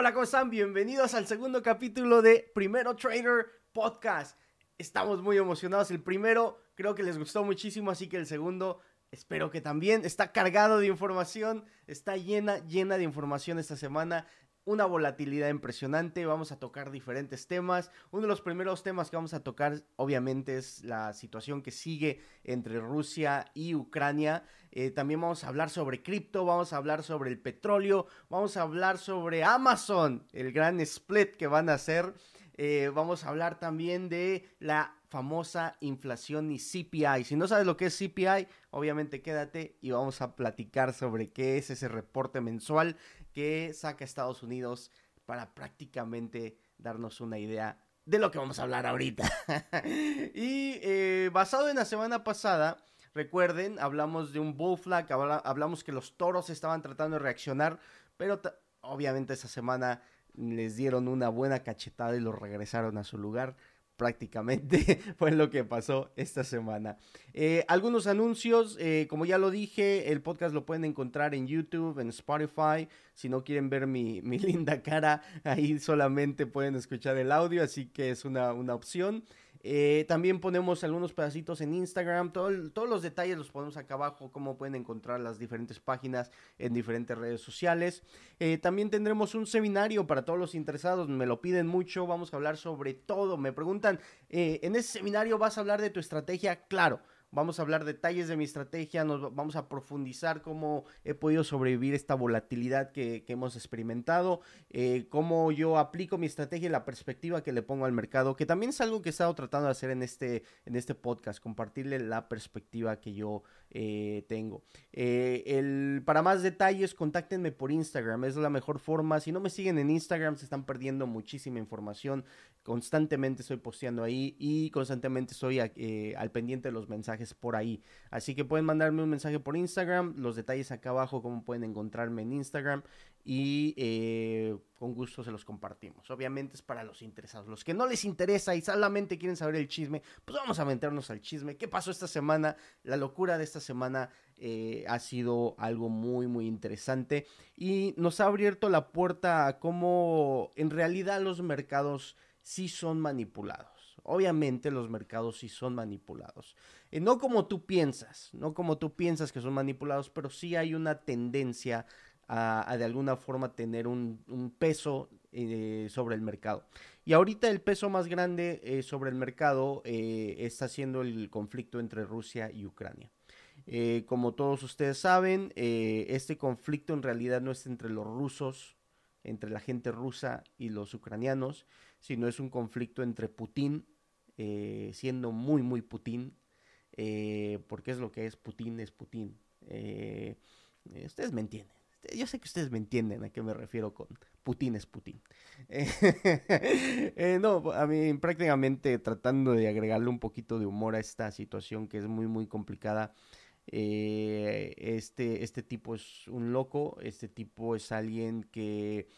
Hola, ¿cómo están? Bienvenidos al segundo capítulo de Primero Trader Podcast. Estamos muy emocionados. El primero creo que les gustó muchísimo, así que el segundo espero que también. Está cargado de información, está llena, llena de información esta semana una volatilidad impresionante, vamos a tocar diferentes temas. Uno de los primeros temas que vamos a tocar obviamente es la situación que sigue entre Rusia y Ucrania. Eh, también vamos a hablar sobre cripto, vamos a hablar sobre el petróleo, vamos a hablar sobre Amazon, el gran split que van a hacer. Eh, vamos a hablar también de la famosa inflación y CPI. Si no sabes lo que es CPI, obviamente quédate y vamos a platicar sobre qué es ese reporte mensual que saca Estados Unidos para prácticamente darnos una idea de lo que vamos a hablar ahorita. y eh, basado en la semana pasada, recuerden, hablamos de un bull flag, hablamos que los toros estaban tratando de reaccionar, pero obviamente esa semana les dieron una buena cachetada y los regresaron a su lugar prácticamente fue lo que pasó esta semana. Eh, algunos anuncios, eh, como ya lo dije, el podcast lo pueden encontrar en YouTube, en Spotify. Si no quieren ver mi, linda cara, ahí solamente pueden escuchar el audio, así que es una, una opción. Eh, también ponemos algunos pedacitos en Instagram. todos los detalles los ponemos acá abajo. Cómo pueden encontrar las diferentes páginas en diferentes redes sociales. Eh, también tendremos un seminario para todos los interesados. Me lo piden mucho. Vamos a hablar sobre todo. Me preguntan, eh, ¿en ese seminario vas a hablar de tu estrategia? Claro. Vamos a hablar detalles de mi estrategia, nos vamos a profundizar cómo he podido sobrevivir esta volatilidad que, hemos experimentado, eh, cómo yo aplico mi estrategia y la perspectiva que le pongo al mercado, que también es algo que he estado tratando de hacer en este, en este podcast, compartirle la perspectiva que yo eh, tengo. Eh, el, para más detalles, contáctenme por Instagram, es la mejor forma. Si no me siguen en Instagram, se están perdiendo muchísima información. Constantemente estoy posteando ahí y constantemente estoy eh, al pendiente de los mensajes por ahí. Así que pueden mandarme un mensaje por Instagram, los detalles acá abajo, cómo pueden encontrarme en Instagram y eh, con gusto se los compartimos. Obviamente es para los interesados. Los que no les interesa y solamente quieren saber el chisme, pues vamos a meternos al chisme. ¿Qué pasó esta semana? La locura de esta semana eh, ha sido algo muy, muy interesante y nos ha abierto la puerta a cómo en realidad los mercados sí son manipulados. Obviamente los mercados sí son manipulados. Eh, no como tú piensas, no como tú piensas que son manipulados, pero sí hay una tendencia a, de alguna forma tener un, peso eh, sobre el mercado. Y ahorita el peso más grande eh, sobre el mercado eh, está siendo el conflicto entre Rusia y Ucrania. como todos ustedes saben, este conflicto en realidad no es entre los rusos, entre la gente rusa y los ucranianos, sino es un conflicto entre Putin, siendo muy, muy Putin, porque es lo que es Putin, es Putin. ustedes me entienden. Yo sé que ustedes me entienden a qué me refiero con Putin es Putin. Eh, no, a mí prácticamente tratando de agregarle un poquito de humor a esta situación que es muy, muy complicada. Eh, este, este tipo es un loco, este tipo es alguien que,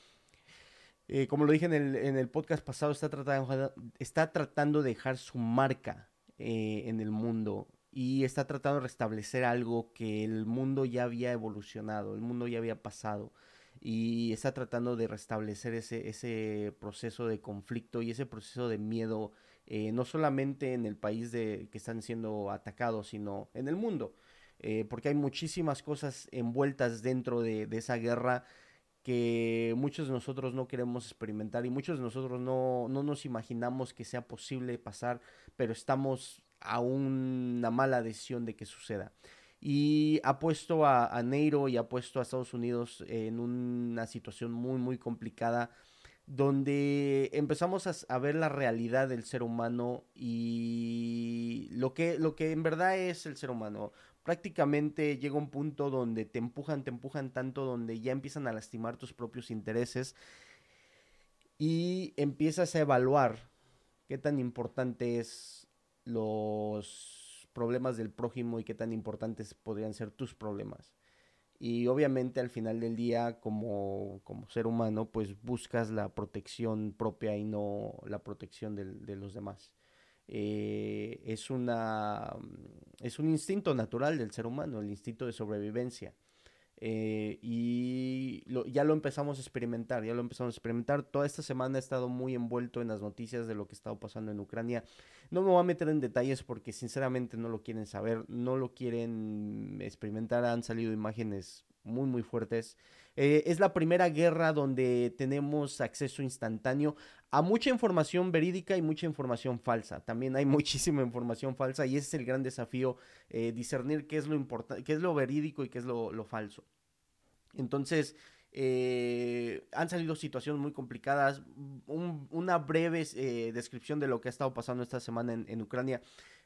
eh, como lo dije en el, en el podcast pasado, está tratando, está tratando de dejar su marca en el mundo y está tratando de restablecer algo que el mundo ya había evolucionado, el mundo ya había pasado y está tratando de restablecer ese, ese proceso de conflicto y ese proceso de miedo, eh, no solamente en el país de, que están siendo atacados, sino en el mundo, eh, porque hay muchísimas cosas envueltas dentro de, de, esa guerra que muchos de nosotros no queremos experimentar y muchos de nosotros no, no nos imaginamos que sea posible pasar, pero estamos a una mala decisión de que suceda. Y ha puesto a, a Neiro y ha puesto a Estados Unidos en una situación muy, muy complicada donde empezamos a, ver la realidad del ser humano y lo que, lo que en verdad es el ser humano. Prácticamente llega un punto donde te empujan, te empujan tanto, donde ya empiezan a lastimar tus propios intereses y empiezas a evaluar qué tan importante es los problemas del prójimo y qué tan importantes podrían ser tus problemas. Y obviamente al final del día, como, como ser humano, pues buscas la protección propia y no la protección de, los demás. Eh, es, una, es un instinto natural del ser humano, el instinto de sobrevivencia. Eh, y ya lo empezamos a experimentar, ya lo empezamos a experimentar. Toda esta semana he estado muy envuelto en las noticias de lo que está pasando en Ucrania. No me voy a meter en detalles porque sinceramente no lo quieren saber, no lo quieren experimentar. Han salido imágenes muy muy fuertes. Eh, es la primera guerra donde tenemos acceso instantáneo a mucha información verídica y mucha información falsa. También hay muchísima información falsa y ese es el gran desafío, eh, discernir qué es lo importante, qué es lo verídico y qué es lo, falso. Entonces, eh, han salido situaciones muy complicadas. una breve descripción de lo que ha estado pasando esta semana en Ucrania.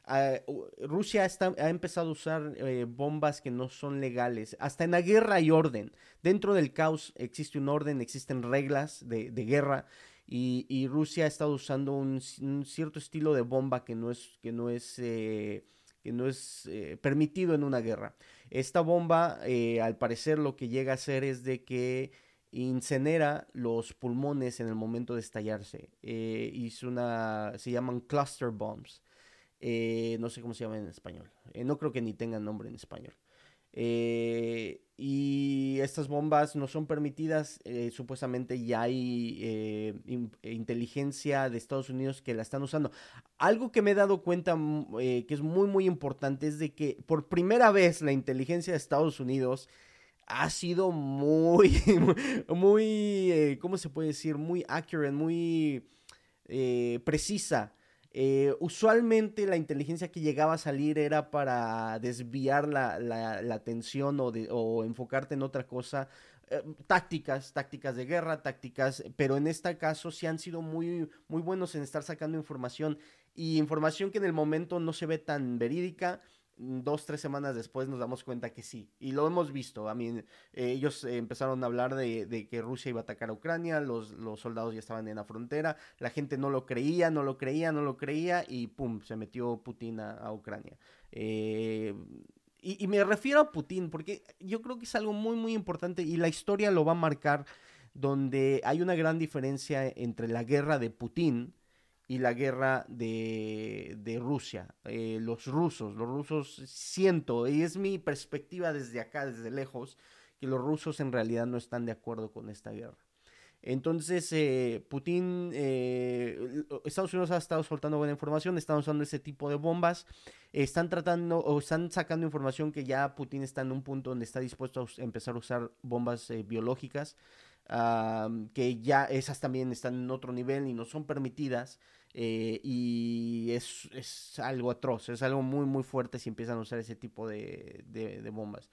Ah, Rusia ha empezado a usar eh, bombas que no son legales. Hasta en la guerra hay orden. Dentro del caos existe un orden, existen reglas de, guerra. Y, Rusia ha estado usando un, cierto estilo de bomba que no es, que no es, eh, que no es eh, permitido en una guerra. Esta bomba, al parecer, lo que llega a hacer es de que incinera los pulmones en el momento de estallarse. y una, se llaman cluster bombs. Eh, no sé cómo se llama en español. Eh, no creo que ni tengan nombre en español. Eh, y estas bombas no son permitidas. supuestamente ya hay inteligencia de Estados Unidos que la están usando. Algo que me he dado cuenta que es muy muy importante es de que por primera vez la inteligencia de Estados Unidos ha sido muy, muy, ¿cómo se puede decir? Muy accurate, muy precisa eh, usualmente la inteligencia que llegaba a salir era para desviar la, atención o, enfocarte en otra cosa. Eh, tácticas, tácticas de guerra, tácticas, pero en este caso sí han sido muy, muy buenos en estar sacando información y información que en el momento no se ve tan verídica dos, tres semanas después nos damos cuenta que sí. Y lo hemos visto. A mí, eh, ellos empezaron a hablar de, que Rusia iba a atacar a Ucrania, los, los, soldados ya estaban en la frontera, la gente no lo creía, no lo creía, no lo creía y pum, se metió Putin a, Ucrania. Eh, y, y, me refiero a Putin porque yo creo que es algo muy, muy importante y la historia lo va a marcar donde hay una gran diferencia entre la guerra de Putin, y la guerra de, de Rusia. Eh, los rusos, los rusos siento, y es mi perspectiva desde acá, desde lejos, que los rusos en realidad no están de acuerdo con esta guerra. Entonces, eh, Putin, eh, Estados Unidos ha estado soltando buena información, están usando ese tipo de bombas, están tratando o están sacando información que ya Putin está en un punto donde está dispuesto a empezar a usar bombas biológicas que ya esas también están en otro nivel y no son permitidas. Eh, y es, algo atroz, es algo muy muy fuerte si empiezan a usar ese tipo de, bombas.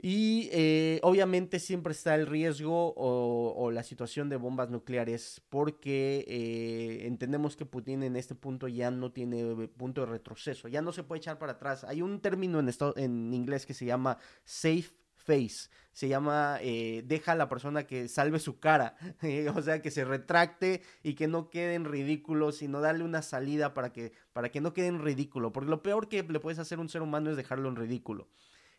Y eh, obviamente siempre está el riesgo o, la situación de bombas nucleares porque eh, entendemos que Putin en este punto ya no tiene punto de retroceso, ya no se puede echar para atrás. Hay un término en, en inglés que se llama safe face. Se llama eh, deja a la persona que salve su cara. o sea, que se retracte y que no quede en ridículo, sino darle una salida para que, para que no quede en ridículo. Porque lo peor que le puedes hacer a un ser humano es dejarlo en ridículo.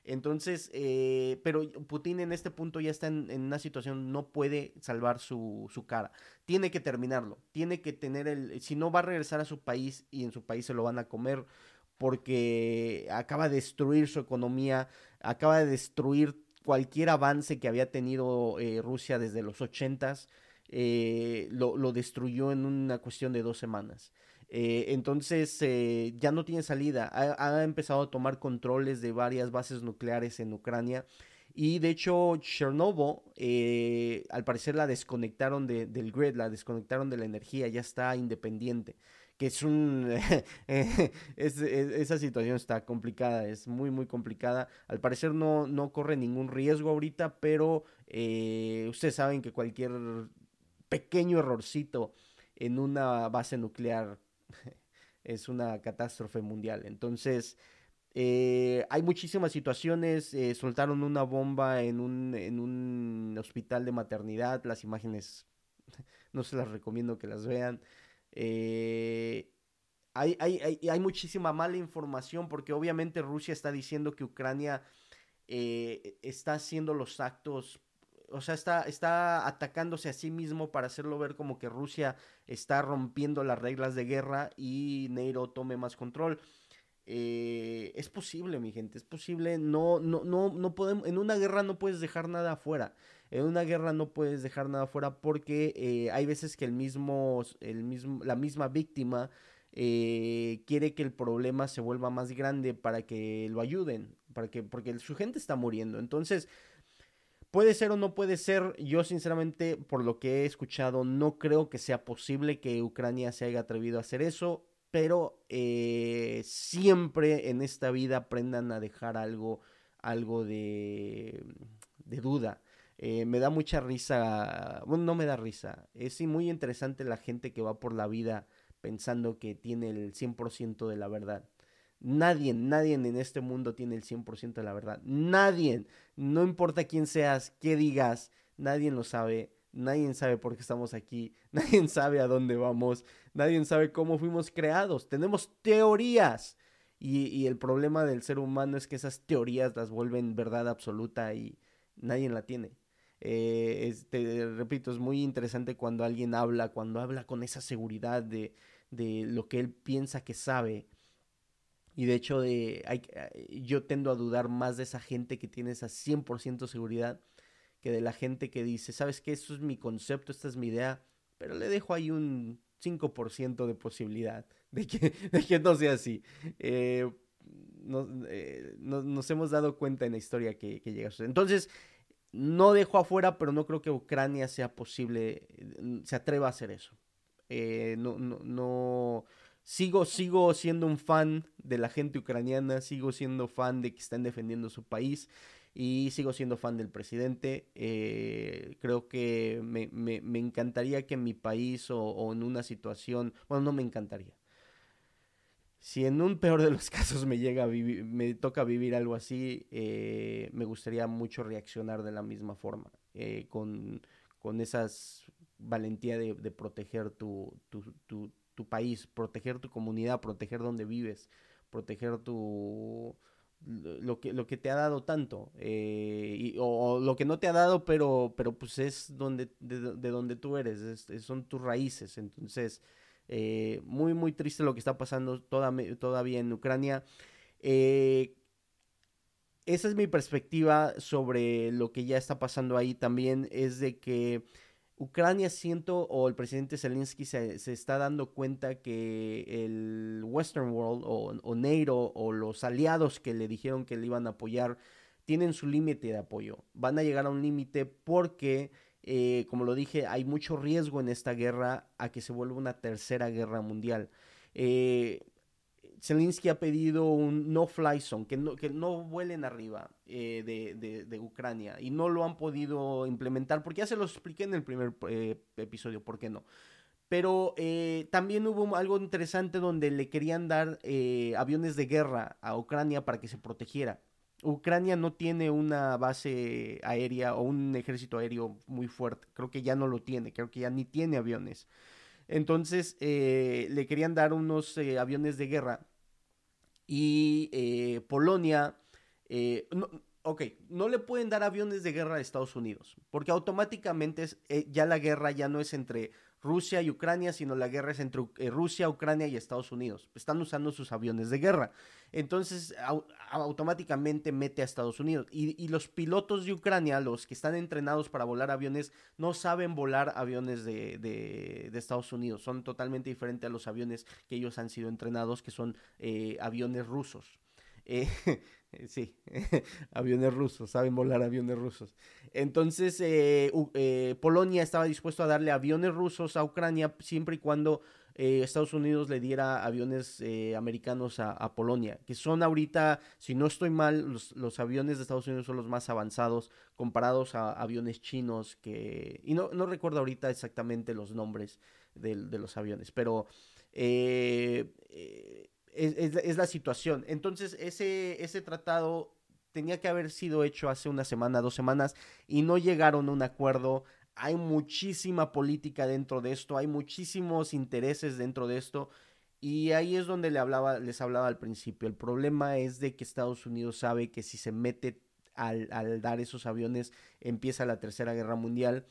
Entonces, eh, pero Putin en este punto ya está en, una situación, no puede salvar su, su, cara. Tiene que terminarlo. Tiene que tener el. Si no, va a regresar a su país y en su país se lo van a comer porque acaba de destruir su economía, acaba de destruir cualquier avance que había tenido eh, Rusia desde los ochentas, eh, lo, destruyó en una cuestión de dos semanas. Eh, entonces ya no tiene salida. Ha, empezado a tomar controles de varias bases nucleares en Ucrania. Y de hecho, Chernobyl, al parecer la desconectaron del grid, la desconectaron de la energía, ya está independiente que es un... esa situación está complicada, es muy, muy complicada. Al parecer no, no corre ningún riesgo ahorita, pero eh, ustedes saben que cualquier pequeño errorcito en una base nuclear es una catástrofe mundial. Entonces... Eh, hay muchísimas situaciones. Eh, soltaron una bomba en un, en un hospital de maternidad. Las imágenes no se las recomiendo que las vean. Eh, hay, hay, hay, muchísima mala información porque obviamente Rusia está diciendo que Ucrania eh, está haciendo los actos, o sea, está, está atacándose a sí mismo para hacerlo ver como que Rusia está rompiendo las reglas de guerra y NATO tome más control. Eh, es posible, mi gente, es posible. No, no, no, no podemos. En una guerra no puedes dejar nada afuera. En una guerra no puedes dejar nada afuera porque eh, hay veces que el mismo, el mismo, la misma víctima eh, quiere que el problema se vuelva más grande para que lo ayuden, para que, porque su gente está muriendo. Entonces, puede ser o no puede ser. Yo sinceramente, por lo que he escuchado, no creo que sea posible que Ucrania se haya atrevido a hacer eso. Pero eh, siempre en esta vida aprendan a dejar algo, algo de, duda. Eh, me da mucha risa, bueno, no me da risa, es muy interesante la gente que va por la vida pensando que tiene el 100% de la verdad. Nadie, nadie en este mundo tiene el 100% de la verdad. Nadie, no importa quién seas, qué digas, nadie lo sabe. Nadie sabe por qué estamos aquí, nadie sabe a dónde vamos, nadie sabe cómo fuimos creados. Tenemos teorías y, el problema del ser humano es que esas teorías las vuelven verdad absoluta y nadie la tiene. Eh, repito, es muy interesante cuando alguien habla, cuando habla con esa seguridad de, de lo que él piensa que sabe. Y de hecho, hay, eh, yo tendo a dudar más de esa gente que tiene esa 100% seguridad que de la gente que dice, ¿sabes qué? Esto es mi concepto, esta es mi idea, pero le dejo ahí un 5% de posibilidad de que, de que no sea así. Eh, nos, eh, nos, hemos dado cuenta en la historia que, que llega a suceder. Entonces, no dejo afuera, pero no creo que Ucrania sea posible, mm, se atreva a hacer eso. Eh, no, no, no, sigo, sigo siendo un fan de la gente ucraniana, sigo siendo fan de que están defendiendo su país y sigo siendo fan del presidente. Eh, creo que me, me, me, encantaría que en mi país o, en una situación, bueno, no me encantaría si en un peor de los casos me llega a vivir, me toca vivir algo así, eh, me gustaría mucho reaccionar de la misma forma, eh, con, con esas valentía de, de proteger tu, tu, tu, tu, país, proteger tu comunidad, proteger donde vives, proteger tu lo que, lo que te ha dado tanto, eh, y, o, lo que no te ha dado, pero, pero pues es donde, de, de donde tú eres, es, son tus raíces, entonces eh, muy, muy triste lo que está pasando toda, todavía en Ucrania. Eh, esa es mi perspectiva sobre lo que ya está pasando ahí también, es de que Ucrania siento, o el presidente Zelensky se, se está dando cuenta que el Western World o, o, o los aliados que le dijeron que le iban a apoyar tienen su límite de apoyo. Van a llegar a un límite porque eh, como lo dije, hay mucho riesgo en esta guerra a que se vuelva una tercera guerra mundial. Eh, Zelensky ha pedido un no-fly zone, que no, que no vuelen arriba eh, de, de, Ucrania y no lo han podido implementar porque ya se lo expliqué en el primer eh, episodio, ¿por qué no? Pero eh, también hubo algo interesante donde le querían dar aviones de guerra a Ucrania para que se protegiera. Ucrania no tiene una base aérea o un ejército aéreo muy fuerte. Creo que ya no lo tiene, creo que ya ni tiene aviones. Entonces le querían dar unos aviones de guerra y eh, Polonia, eh, no, ok, no le pueden dar aviones de guerra a Estados Unidos, porque automáticamente es, eh, ya la guerra ya no es entre Rusia y Ucrania, sino la guerra es entre eh, Rusia, Ucrania y Estados Unidos. Están usando sus aviones de guerra. Entonces, au automáticamente mete a Estados Unidos. Y, los pilotos de Ucrania, los que están entrenados para volar aviones, no saben volar aviones de Estados Unidos. Son totalmente diferentes a los aviones que ellos han sido entrenados, que son eh, aviones rusos. Eh, sí, aviones rusos, saben volar aviones rusos. Entonces, eh, eh, Polonia estaba dispuesto a darle aviones rusos a Ucrania siempre y cuando eh, Estados Unidos le diera aviones eh, americanos a, Polonia, que son ahorita, si no estoy mal, los, aviones de Estados Unidos son los más avanzados comparados a aviones chinos que... Y no, no recuerdo ahorita exactamente los nombres de, de los aviones, pero... Eh, eh, es, es, es, la situación. Entonces, ese, ese tratado tenía que haber sido hecho hace una semana, dos semanas, y no llegaron a un acuerdo. Hay muchísima política dentro de esto, hay muchísimos intereses dentro de esto. Y ahí es donde le hablaba, les hablaba al principio. El problema es de que Estados Unidos sabe que si se mete al, al dar esos aviones, empieza la tercera guerra mundial.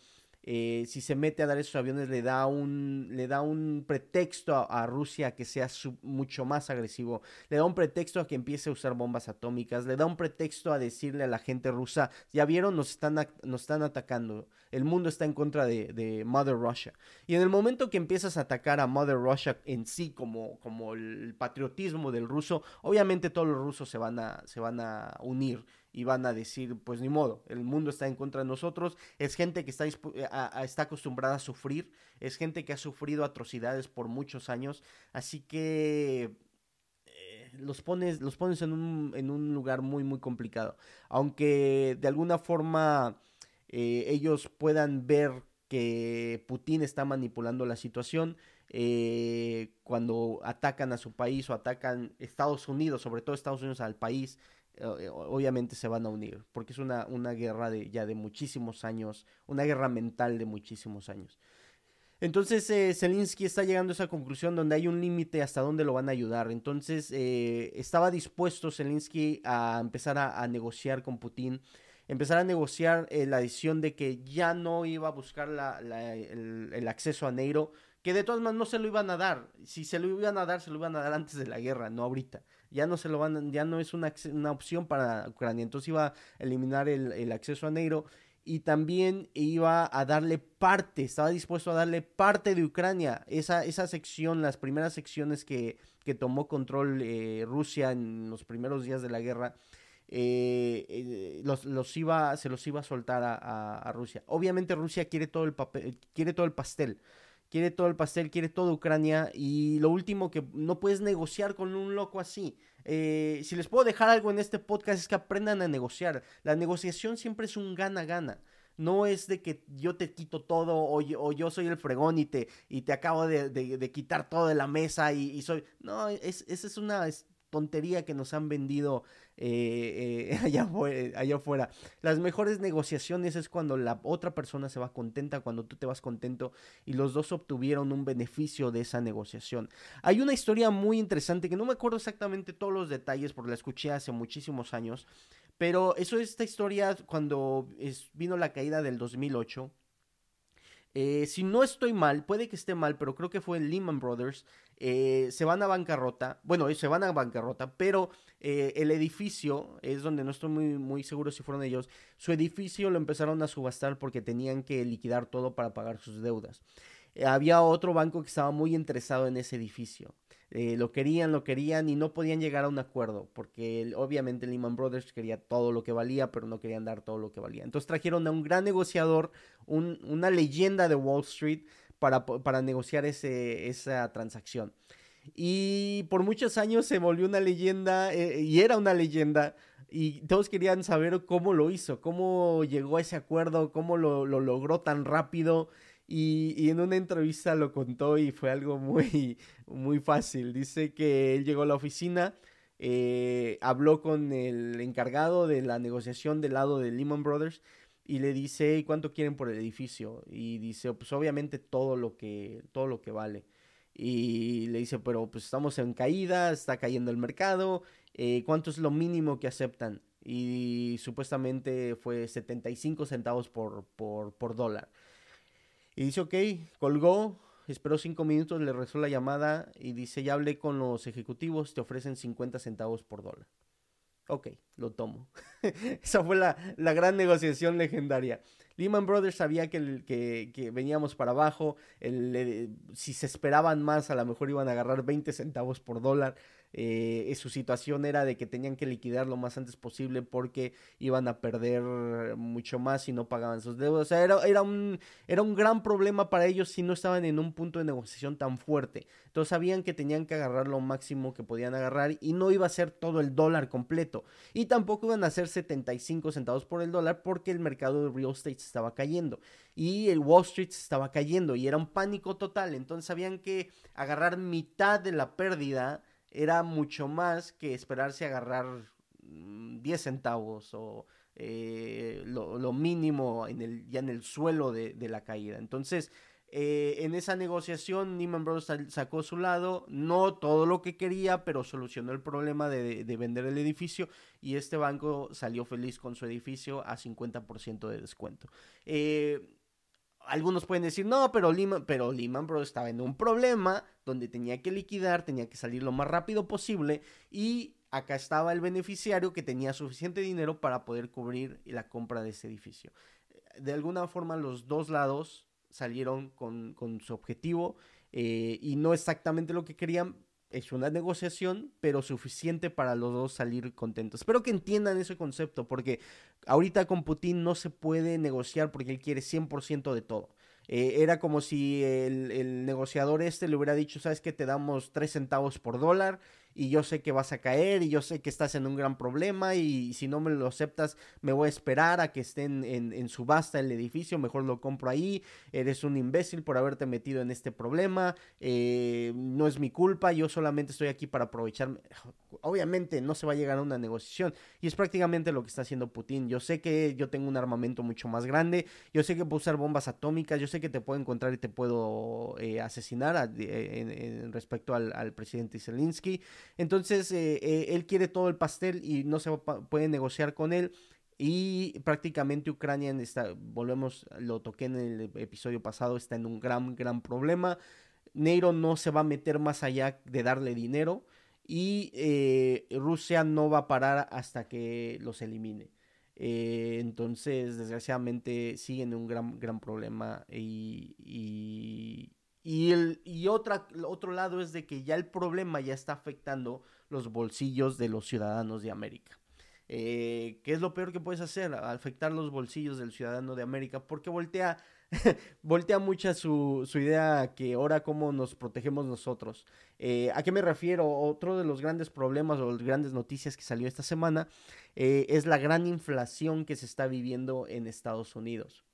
Eh, si se mete a dar esos aviones le da un, le da un pretexto a, Rusia que sea mucho más agresivo, le da un pretexto a que empiece a usar bombas atómicas, le da un pretexto a decirle a la gente rusa, ya vieron, nos están, nos están atacando, el mundo está en contra de, de, Mother Russia. Y en el momento que empiezas a atacar a Mother Russia en sí como, como el patriotismo del ruso, obviamente todos los rusos se van a, se van a unir y van a decir, pues ni modo, el mundo está en contra de nosotros, es gente que está, eh, está acostumbrada a sufrir, es gente que ha sufrido atrocidades por muchos años, así que eh, los pones, los pones en, un, en un lugar muy, muy complicado. Aunque de alguna forma eh, ellos puedan ver que Putin está manipulando la situación, cuando atacan a su país o atacan Estados Unidos, sobre todo Estados Unidos al país, obviamente se van a unir, porque es una, una guerra de, ya de muchísimos años, una guerra mental de muchísimos años. Entonces eh, Zelensky está llegando a esa conclusión donde hay un límite hasta dónde lo van a ayudar. Entonces eh, estaba dispuesto Zelensky a empezar a, negociar con Putin, empezar a negociar eh, la decisión de que ya no iba a buscar el, el, acceso a Neiro, que de todas maneras no se lo iban a dar. Si se lo iban a dar, se lo iban a dar antes de la guerra, no ahorita ya no se lo van, ya no es una, una opción para Ucrania. Entonces iba a eliminar el, acceso a Negro y también iba a darle parte, estaba dispuesto a darle parte de Ucrania. Esa, esa sección, las primeras secciones que, que tomó control eh, Rusia en los primeros días de la guerra, eh, eh, los, los, iba, se los iba a soltar a, a, Rusia. Obviamente Rusia quiere todo el papel, quiere todo el pastel quiere todo el pastel, quiere toda Ucrania y lo último que no puedes negociar con un loco así. Eh, si les puedo dejar algo en este podcast es que aprendan a negociar. La negociación siempre es un gana-gana. No es de que yo te quito todo o yo, soy el fregón y te, y te acabo de, quitar todo de la mesa y, soy... No, esa es una tontería que nos han vendido eh, eh, allá, allá afuera. Las mejores negociaciones es cuando la otra persona se va contenta, cuando tú te vas contento y los dos obtuvieron un beneficio de esa negociación. Hay una historia muy interesante que no me acuerdo exactamente todos los detalles porque la escuché hace muchísimos años, pero eso es esta historia cuando vino la caída del 2008. Eh, si no estoy mal, puede que esté mal, pero creo que fue Lehman Brothers. Eh, se van a bancarrota. Bueno, se van a bancarrota, pero eh, el edificio es donde no estoy muy, muy seguro si fueron ellos. Su edificio lo empezaron a subastar porque tenían que liquidar todo para pagar sus deudas. había otro banco que estaba muy interesado en ese edificio. Eh, lo querían, lo querían y no podían llegar a un acuerdo, porque obviamente Lehman Brothers quería todo lo que valía, pero no querían dar todo lo que valía. Entonces trajeron a un gran negociador, una leyenda de Wall Street, para, para negociar ese, esa transacción. Y por muchos años se volvió una leyenda, eh, y era una leyenda, y todos querían saber cómo lo hizo, cómo llegó a ese acuerdo, cómo lo, lo logró tan rápido. Y, en una entrevista lo contó y fue algo muy, muy fácil. Dice que él llegó a la oficina, eh, habló con el encargado de la negociación del lado de Lehman Brothers y le dice, ¿cuánto quieren por el edificio? Y dice, pues obviamente todo lo que, todo lo que vale. Y le dice, pero pues estamos en caída, está cayendo el mercado, eh, ¿cuánto es lo mínimo que aceptan? Y supuestamente fue 75 centavos por, por, por dólar. Y dice, ok, colgó, esperó cinco minutos, le rezó la llamada y dice, ya hablé con los ejecutivos, te ofrecen 50 centavos por dólar. Ok, lo tomo. Esa fue la, gran negociación legendaria. Lehman Brothers sabía que, que, veníamos para abajo. si se esperaban más, a lo mejor iban a agarrar 20 centavos por dólar. Eh, su situación era de que tenían que liquidar lo más antes posible porque iban a perder mucho más si no pagaban sus deudas. O sea, era, era, un, era un gran problema para ellos si no estaban en un punto de negociación tan fuerte. Entonces sabían que tenían que agarrar lo máximo que podían agarrar y no iba a ser todo el dólar completo. Y tampoco iban a ser 75 centavos por el dólar porque el mercado de real estate estaba cayendo y el Wall Street estaba cayendo y era un pánico total. Entonces sabían que agarrar mitad de la pérdida era mucho más que esperarse a agarrar 10 mm, centavos o eh, lo, mínimo en el, ya en el suelo de, la caída. Entonces, eh, en esa negociación, Neiman Brothers sacó su lado, no todo lo que quería, pero solucionó el problema de, vender el edificio y este banco salió feliz con su edificio a 50% de descuento. Eh, algunos pueden decir, no, pero Lehman, pero Brothers estaba en un problema donde tenía que liquidar, tenía que salir lo más rápido posible y acá estaba el beneficiario que tenía suficiente dinero para poder cubrir la compra de ese edificio. De alguna forma los dos lados salieron con, su objetivo eh, y no exactamente lo que querían, es una negociación, pero suficiente para los dos salir contentos. Espero que entiendan ese concepto, porque ahorita con Putin no se puede negociar porque él quiere 100% de todo. Eh, era como si el, el, negociador este le hubiera dicho, sabes que te damos 3 centavos por dólar y yo sé que vas a caer y yo sé que estás en un gran problema y, si no me lo aceptas me voy a esperar a que estén en, subasta el edificio, mejor lo compro ahí, eres un imbécil por haberte metido en este problema, eh, no es mi culpa, yo solamente estoy aquí para aprovecharme. Obviamente no se va a llegar a una negociación y es prácticamente lo que está haciendo Putin. Yo sé que yo tengo un armamento mucho más grande, yo sé que puedo usar bombas atómicas, yo sé que te puedo encontrar y te puedo eh, asesinar en, respecto al, presidente Zelensky. Entonces, eh, eh, él quiere todo el pastel y no se puede negociar con él. Y prácticamente Ucrania está, volvemos, lo toqué en el episodio pasado, está en un gran, gran problema. Neiro no se va a meter más allá de darle dinero y eh, Rusia no va a parar hasta que los elimine. entonces, desgraciadamente, siguen en un gran, gran problema y, y, el, y otra, otro lado es de que ya el problema ya está afectando los bolsillos de los ciudadanos de América. Eh, ¿Qué es lo peor que puedes hacer? Afectar los bolsillos del ciudadano de América porque voltea, voltea mucha su, su, idea que ahora cómo nos protegemos nosotros. Eh, ¿A qué me refiero? Otro de los grandes problemas o las grandes noticias que salió esta semana eh, es la gran inflación que se está viviendo en Estados Unidos.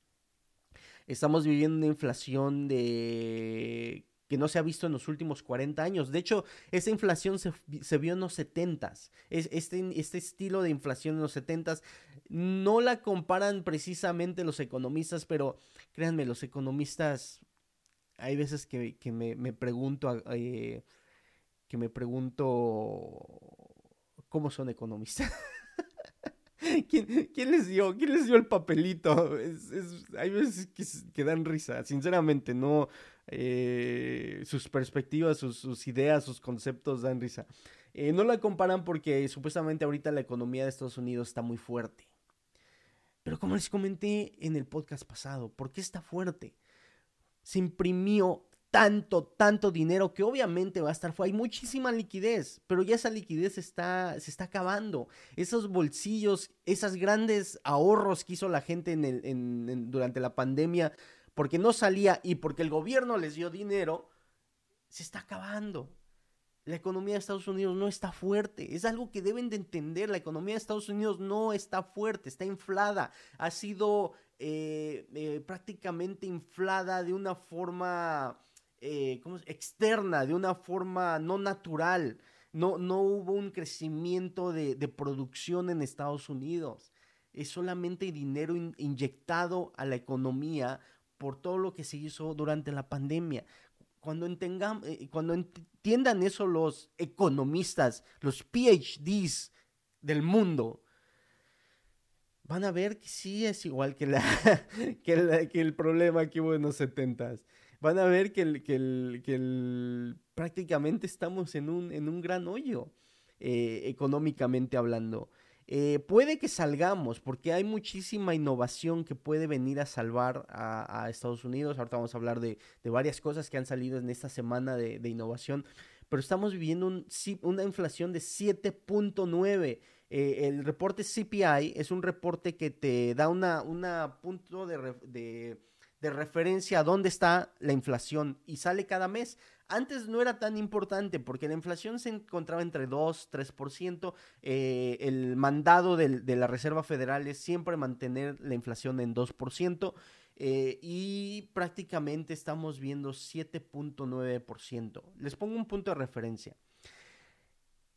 Estamos viviendo una inflación de que no se ha visto en los últimos 40 años. De hecho, esa inflación se, vio en los 70s. Es, este, este estilo de inflación en los 70s no la comparan precisamente los economistas, pero créanme, los economistas, hay veces que, me, pregunto, eh, que me pregunto cómo son economistas. ¿Quién, les dio? ¿Quién les dio el papelito? hay veces que, dan risa, sinceramente, no. Eh, sus perspectivas, sus, ideas, sus conceptos dan risa. Eh, no la comparan porque supuestamente ahorita la economía de Estados Unidos está muy fuerte. Pero como les comenté en el podcast pasado, ¿por qué está fuerte? Se imprimió tanto, tanto dinero que obviamente va a estar Hay muchísima liquidez, pero ya esa liquidez está, se está acabando. Esos bolsillos, esos grandes ahorros que hizo la gente durante la pandemia, porque no salía y porque el gobierno les dio dinero, se está acabando. La economía de Estados Unidos no está fuerte. Es algo que deben de entender. La economía de Estados Unidos no está fuerte, está inflada. Ha sido eh, eh, prácticamente inflada de una forma eh, externa, de una forma no natural. No, no hubo un crecimiento de, producción en Estados Unidos. Es solamente dinero inyectado a la economía por todo lo que se hizo durante la pandemia. Cuando, eh, cuando entiendan eso los economistas, los PhDs del mundo, van a ver que sí es igual que, la, que, que el problema que hubo en los setentas van a ver que, el, que, el, que el, prácticamente estamos en un, en un gran hoyo, eh, económicamente hablando. Eh, puede que salgamos, porque hay muchísima innovación que puede venir a salvar a, Estados Unidos. Ahorita vamos a hablar de, varias cosas que han salido en esta semana de, innovación, pero estamos viviendo un, una inflación de 7.9. Eh, el reporte CPI es un reporte que te da una, una punto de de referencia a dónde está la inflación y sale cada mes. Antes no era tan importante porque la inflación se encontraba entre 2, 3%. Eh, el mandado de la Reserva Federal es siempre mantener la inflación en 2%. Eh, y prácticamente estamos viendo 7.9%. Les pongo un punto de referencia.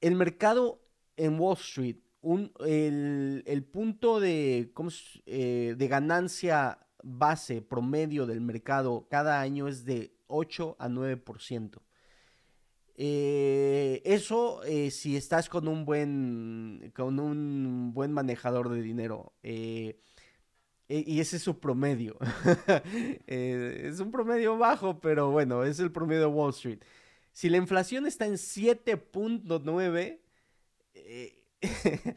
El mercado en Wall Street, un, el, punto de, eh, de ganancia base promedio del mercado cada año es de 8 a 9%. Eh, eso eh, si estás con un buen con un buen manejador de dinero. Eh, y ese es su promedio. Es un promedio bajo, pero bueno, es el promedio de Wall Street. Si la inflación está en 7.9, eh,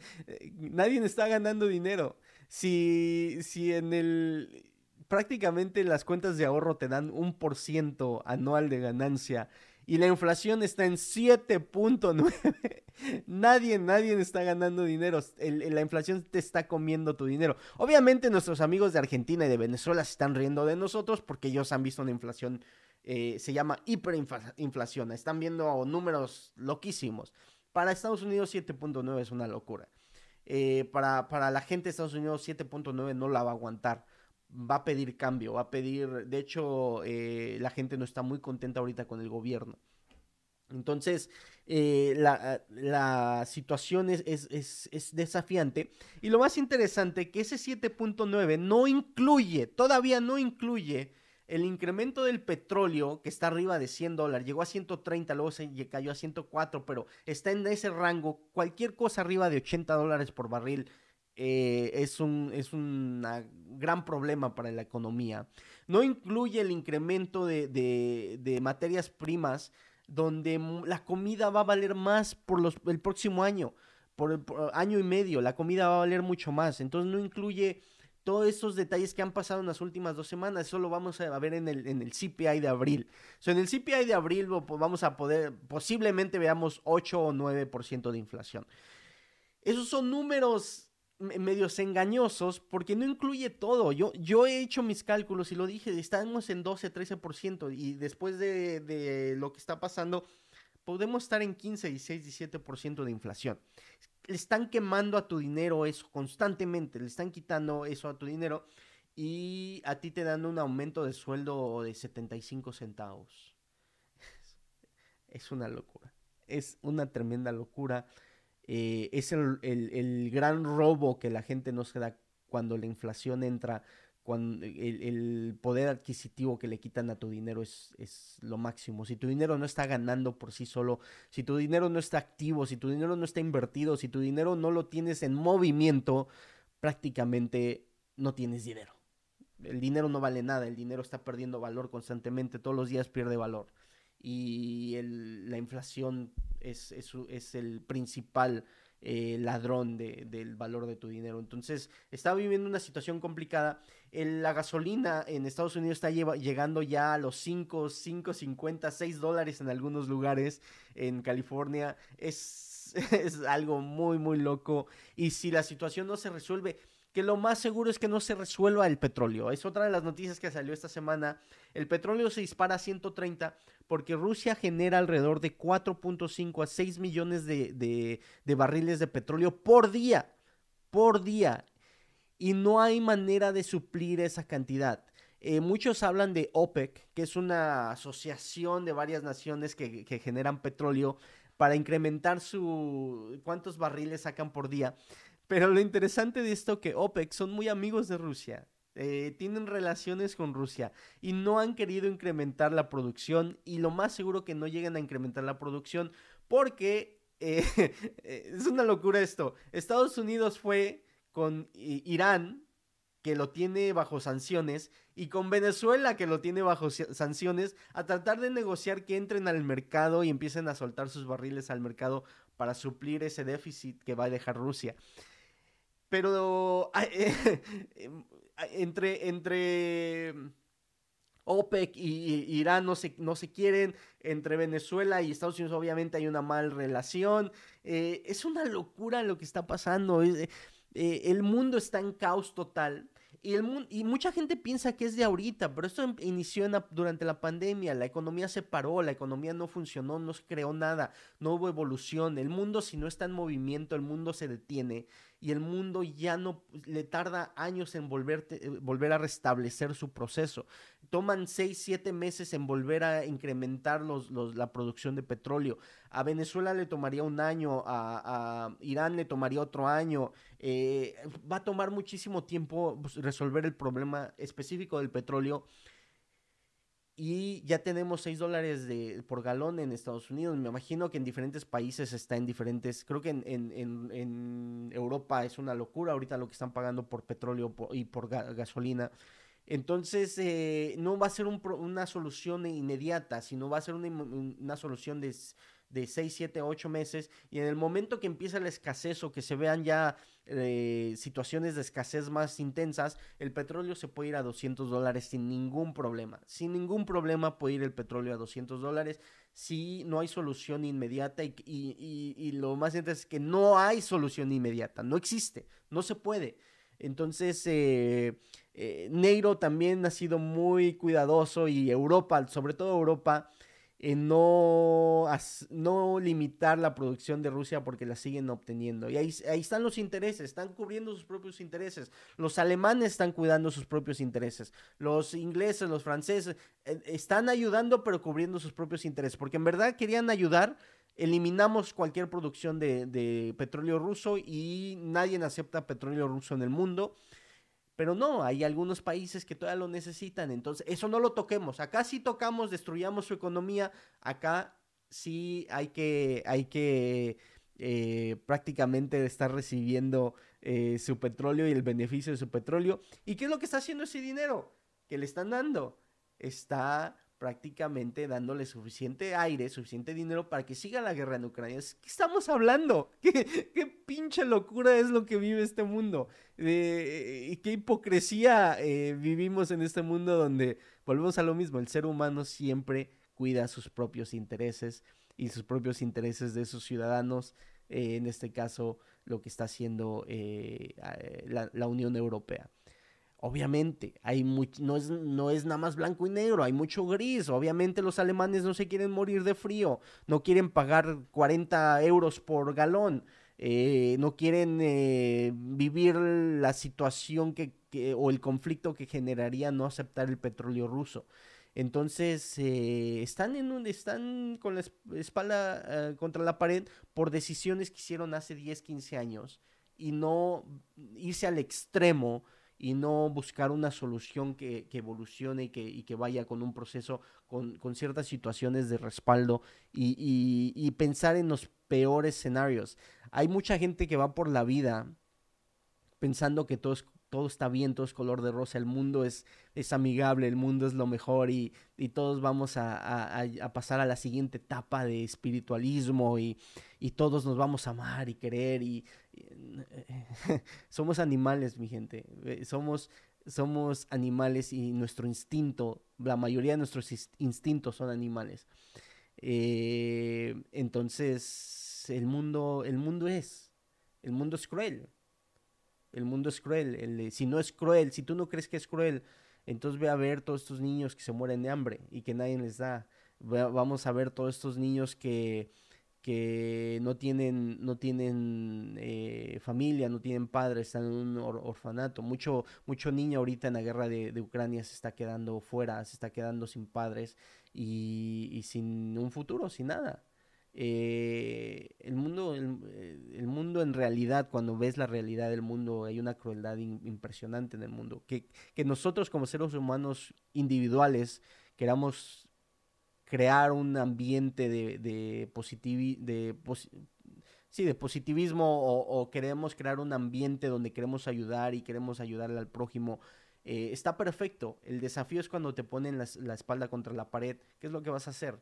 nadie está ganando dinero. Si, si en el prácticamente las cuentas de ahorro te dan un por ciento anual de ganancia y la inflación está en 7.9. nadie, nadie está ganando dinero. la inflación te está comiendo tu dinero. Obviamente nuestros amigos de Argentina y de Venezuela se están riendo de nosotros porque ellos han visto una inflación, eh, se llama hiperinflación. Están viendo números loquísimos. Para Estados Unidos 7.9 es una locura. Eh, para, para la gente de Estados Unidos 7.9 no la va a aguantar va a pedir cambio, va a pedir, de hecho, eh, la gente no está muy contenta ahorita con el gobierno. Entonces, eh, la, situación es, es, desafiante. Y lo más interesante, que ese 7.9 no incluye, todavía no incluye el incremento del petróleo, que está arriba de 100 dólares, llegó a 130, luego se cayó a 104, pero está en ese rango. Cualquier cosa arriba de 80 dólares por barril eh, es, un, es un gran problema para la economía. No incluye el incremento de, de, materias primas donde la comida va a valer más por los, el próximo año, por el año y medio, la comida va a valer mucho más. Entonces no incluye todos esos detalles que han pasado en las últimas dos semanas. Eso lo vamos a ver en el, en el CPI de abril. en el CPI de abril vamos a poder, posiblemente veamos 8 o 9% de inflación. Esos son números medios engañosos porque no incluye todo. Yo, yo he hecho mis cálculos y lo dije, estamos en 12, 13% y después de, de lo que está pasando, podemos estar en 15, 16, 17% de inflación. Le están quemando a tu dinero eso constantemente, le están quitando eso a tu dinero y a ti te dan un aumento de sueldo de 75 centavos. Es una locura, es una tremenda locura. Eh, es el, gran robo que la gente no se da cuando la inflación entra, cuando el, poder adquisitivo que le quitan a tu dinero es, es, lo máximo. Si tu dinero no está ganando por sí solo, si tu dinero no está activo, si tu dinero no está invertido, si tu dinero no lo tienes en movimiento, prácticamente no tienes dinero. El dinero no vale nada, el dinero está perdiendo valor constantemente, todos los días pierde valor. Y la inflación es, es, el principal eh, ladrón del valor de tu dinero. Entonces, está viviendo una situación complicada. la gasolina en Estados Unidos está llegando ya a los 5, 5, 50, 6 dólares en algunos lugares. En California es, es algo muy, muy loco. Y si la situación no se resuelve, que lo más seguro es que no se resuelva el petróleo. Es otra de las noticias que salió esta semana. El petróleo se dispara a 130 porque Rusia genera alrededor de 4.5 a 6 millones de, barriles de petróleo por día. Por día. Y no hay manera de suplir esa cantidad. Eh, muchos hablan de OPEC, que es una asociación de varias naciones que, que generan petróleo para incrementar su cuántos barriles sacan por día. Pero lo interesante de esto que OPEC son muy amigos de Rusia. Eh, tienen relaciones con Rusia y no han querido incrementar la producción y lo más seguro que no lleguen a incrementar la producción porque eh, es una locura esto. Estados Unidos fue con Irán que lo tiene bajo sanciones y con Venezuela que lo tiene bajo sanciones a tratar de negociar que entren al mercado y empiecen a soltar sus barriles al mercado para suplir ese déficit que va a dejar Rusia. Pero em, entre, entre OPEC y, Irán no se, no se quieren, entre Venezuela y Estados Unidos obviamente hay una mal relación. Eh, es una locura lo que está pasando. Eh, el mundo está en caos total. Y, el, y mucha gente piensa que es de ahorita, pero esto inició durante la pandemia, la economía se paró, la economía no funcionó, no se creó nada, no hubo evolución, el mundo si no está en movimiento, el mundo se detiene y el mundo ya no le tarda años en volverte, eh, volver a restablecer su proceso. Toman 6, 7 meses en volver a incrementar la producción de petróleo. A Venezuela le tomaría un año, a, Irán le tomaría otro año. Eh, va a tomar muchísimo tiempo pues, resolver el problema específico del petróleo. Y ya tenemos 6 dólares de, por galón en Estados Unidos. Me imagino que en diferentes países está en diferentes, creo que en, en, Europa es una locura ahorita lo que están pagando por petróleo y por gasolina. Entonces, eh, no va a ser una solución inmediata, sino va a ser una, una solución de de 6, 7, 8 meses y en el momento que empieza la escasez o que se vean ya eh, situaciones de escasez más intensas, el petróleo se puede ir a 200 dólares sin ningún problema. Sin ningún problema puede ir el petróleo a 200 dólares si no hay solución inmediata y, y, lo más interesante es que no hay solución inmediata, no existe, no se puede. Entonces, eh, eh, Neiro también ha sido muy cuidadoso y Europa, sobre todo Europa, en no, no limitar la producción de Rusia porque la siguen obteniendo. Y ahí, ahí, están los intereses, están cubriendo sus propios intereses. Los alemanes están cuidando sus propios intereses. Los ingleses, los franceses, eh, están ayudando pero cubriendo sus propios intereses. Porque en verdad querían ayudar. Eliminamos cualquier producción de, de petróleo ruso y nadie acepta petróleo ruso en el mundo. Pero no, hay algunos países que todavía lo necesitan. Entonces, eso no lo toquemos. Acá sí tocamos, destruyamos su economía. Acá sí hay que, hay que eh, prácticamente estar recibiendo eh, su petróleo y el beneficio de su petróleo. ¿Y qué es lo que está haciendo ese dinero? Que le están dando. Está prácticamente dándole suficiente aire, suficiente dinero para que siga la guerra en Ucrania. ¿Qué estamos hablando? ¿Qué, pinche locura es lo que vive este mundo? ¿Y qué hipocresía eh, vivimos en este mundo donde volvemos a lo mismo? El ser humano siempre cuida sus propios intereses y sus propios intereses de sus ciudadanos. Eh, en este caso, lo que está haciendo eh, la Unión Europea. Obviamente, hay no, es, no es nada más blanco y negro, hay mucho gris. Obviamente los alemanes no se quieren morir de frío, no quieren pagar 40 euros por galón, eh, no quieren eh, vivir la situación que, o el conflicto que generaría no aceptar el petróleo ruso. Entonces, eh, están, en un, están con la espalda contra la pared por decisiones que hicieron hace 10, 15 años y no irse al extremo y no buscar una solución que, evolucione y que, y que, vaya con un proceso, con, ciertas situaciones de respaldo y, y, pensar en los peores escenarios. Hay mucha gente que va por la vida pensando que todo es todo está bien, todo es color de rosa, el mundo es, es amigable, el mundo es lo mejor y, todos vamos a, pasar a la siguiente etapa de espiritualismo y, todos nos vamos a amar y querer y, somos animales, mi gente, eh, somos, somos animales y nuestro instinto, la mayoría de nuestros instintos son animales. Eh, entonces, el mundo, el mundo es, el mundo es cruel el mundo es cruel. si no es cruel, si tú no crees que es cruel, entonces ve a ver todos estos niños que se mueren de hambre y que nadie les da. vamos a ver todos estos niños que, que no tienen, no tienen eh, familia, no tienen padres, están en un orfanato. Mucho, mucho niño ahorita en la guerra de, Ucrania se está quedando fuera, se está quedando sin padres y sin un futuro, sin nada. Eh, el mundo eh, el, mundo en realidad cuando ves la realidad del mundo hay una crueldad impresionante en el mundo que, que, nosotros como seres humanos individuales queramos crear un ambiente de, de, de, sí, de positivismo o, queremos crear un ambiente donde queremos ayudar y queremos ayudarle al prójimo eh, está perfecto. El desafío es cuando te ponen la espalda contra la pared qué es lo que vas a hacer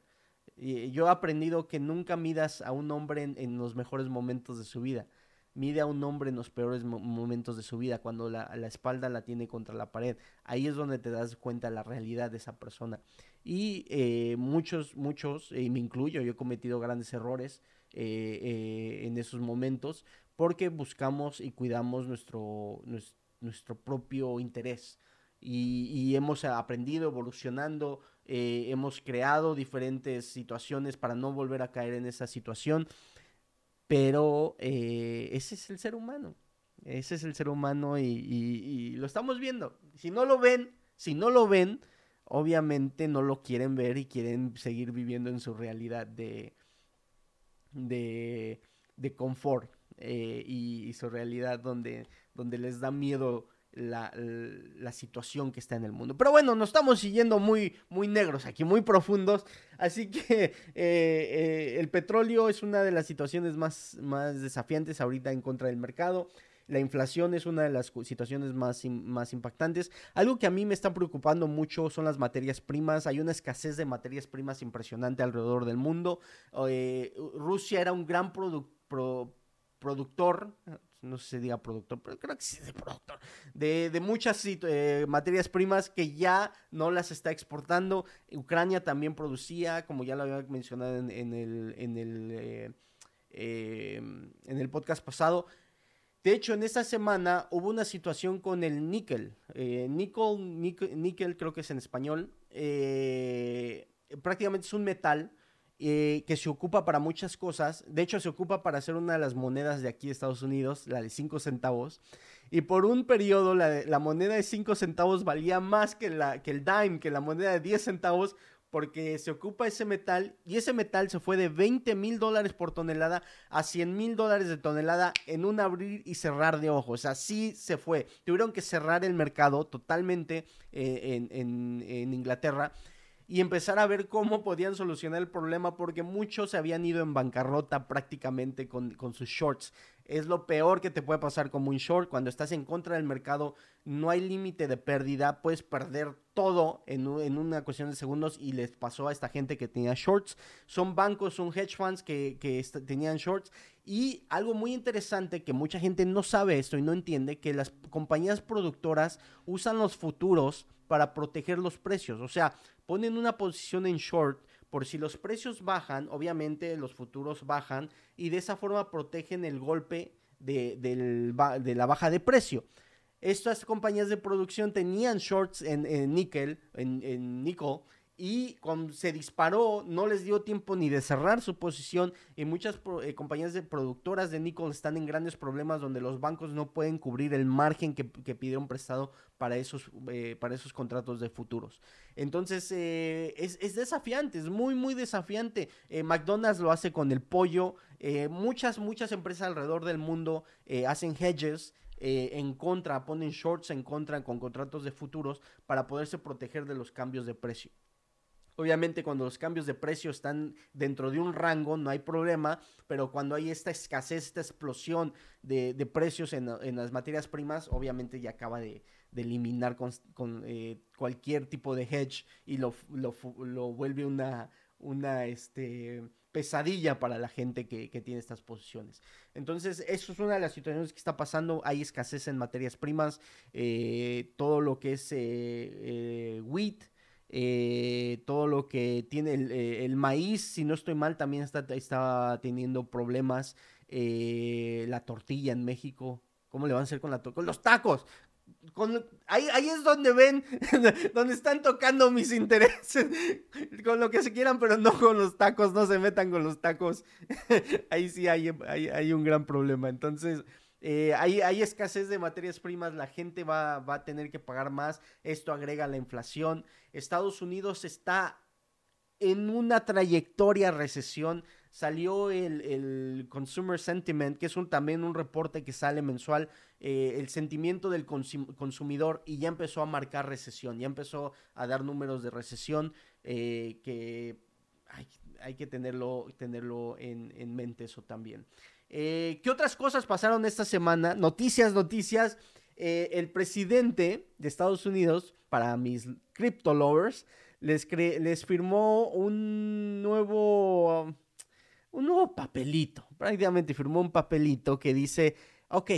yo he aprendido que nunca midas a un hombre en, los mejores momentos de su vida. Mide a un hombre en los peores momentos de su vida, cuando la, espalda la tiene contra la pared. Ahí es donde te das cuenta la realidad de esa persona. Y eh, muchos, muchos, y me incluyo, yo he cometido grandes errores eh, eh, en esos momentos porque buscamos y cuidamos nuestro, nuestro, propio interés. Y, y, hemos aprendido evolucionando eh, hemos creado diferentes situaciones para no volver a caer en esa situación, pero eh, ese es el ser humano, ese es el ser humano y, lo estamos viendo. Si no lo ven, si no lo ven, obviamente no lo quieren ver y quieren seguir viviendo en su realidad de, de, confort eh, y, su realidad donde, donde les da miedo la, situación que está en el mundo. Pero bueno, nos estamos siguiendo muy, muy negros aquí, muy profundos. Así que eh, eh, el petróleo es una de las situaciones más, más desafiantes ahorita en contra del mercado. La inflación es una de las situaciones más, más impactantes. Algo que a mí me está preocupando mucho son las materias primas. Hay una escasez de materias primas impresionante alrededor del mundo. Eh, Rusia era un gran productor, no sé si diga productor, pero creo que sí es productor, de, muchas eh, materias primas que ya no las está exportando. Ucrania también producía, como ya lo había mencionado en, el, en, el, eh, en el podcast pasado. De hecho, en esta semana hubo una situación con el níquel. Eh, níquel, creo que es en español. Prácticamente es un metal eh, que se ocupa para muchas cosas. De hecho, se ocupa para hacer una de las monedas de aquí de Estados Unidos, la de 5 centavos. Y por un periodo, la, moneda de 5 centavos valía más que el dime, que la moneda de 10 centavos, porque se ocupa ese metal y ese metal se fue de 20 mil dólares por tonelada a 100 mil dólares de tonelada en un abrir y cerrar de ojos. Así se fue. Tuvieron que cerrar el mercado totalmente eh, en, Inglaterra y empezar a ver cómo podían solucionar el problema porque muchos se habían ido en bancarrota prácticamente con, con sus shorts. Es lo peor que te puede pasar como un short. Cuando estás en contra del mercado, no hay límite de pérdida. Puedes perder todo en, una cuestión de segundos y les pasó a esta gente que tenía shorts. Son bancos, son hedge funds que, tenían shorts. Y algo muy interesante que mucha gente no sabe esto y no entiende, que las compañías productoras usan los futuros para proteger los precios. O sea, ponen una posición en short por si los precios bajan, obviamente los futuros bajan y de esa forma protegen el golpe de, la baja de precio. Estas compañías de producción tenían shorts en, níquel, en, en níquel, y cuando se disparó no les dio tiempo ni de cerrar su posición y muchas eh, compañías de productoras de níquel están en grandes problemas donde los bancos no pueden cubrir el margen que, pidieron prestado para esos, eh, para esos contratos de futuros. Entonces eh, es, desafiante, es muy muy desafiante. McDonald's lo hace con el pollo, muchas muchas empresas alrededor del mundo hacen hedges. en contra, ponen shorts en contra con contratos de futuros para poderse proteger de los cambios de precio. Obviamente cuando los cambios de precio están dentro de un rango no hay problema, pero cuando hay esta escasez, esta explosión de, precios en, las materias primas, obviamente ya acaba de, eliminar con, eh, cualquier tipo de hedge y lo, vuelve una, una este, pesadilla para la gente que, tiene estas posiciones. Entonces, eso es una de las situaciones que está pasando. Hay escasez en materias primas, eh, todo lo que es eh, wheat eh, todo lo que tiene eh, el, maíz, si no estoy mal, también está, está teniendo problemas. Eh, la tortilla en México, ¿cómo le van a hacer con la con los tacos? Con, ahí, ahí es donde ven, donde están tocando mis intereses, con lo que se quieran, pero no con los tacos, no se metan con los tacos. ahí sí hay, hay, hay un gran problema. Entonces, eh, hay, escasez de materias primas, la gente va, a tener que pagar más, esto agrega la inflación. Estados Unidos está en una trayectoria recesión. Salió el, Consumer Sentiment, que es un, también un reporte que sale mensual, eh, el sentimiento del consumidor y ya empezó a marcar recesión, ya empezó a dar números de recesión eh, que hay, que tenerlo, tenerlo en, en mente eso también. Eh, ¿Qué otras cosas pasaron esta semana? Noticias, noticias. Eh, el presidente de Estados Unidos, para mis crypto lovers, les, firmó un nuevo, un nuevo papelito. Prácticamente firmó un papelito que dice, ok,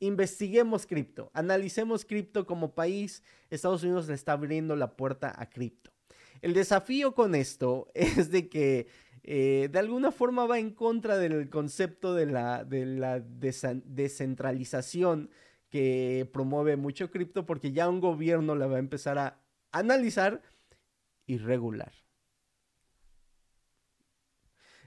investiguemos cripto, analicemos cripto como país. Estados Unidos le está abriendo la puerta a cripto. El desafío con esto es de que eh, de alguna forma va en contra del concepto de la, de la descentralización que promueve mucho cripto porque ya un gobierno la va a empezar a analizar y regular.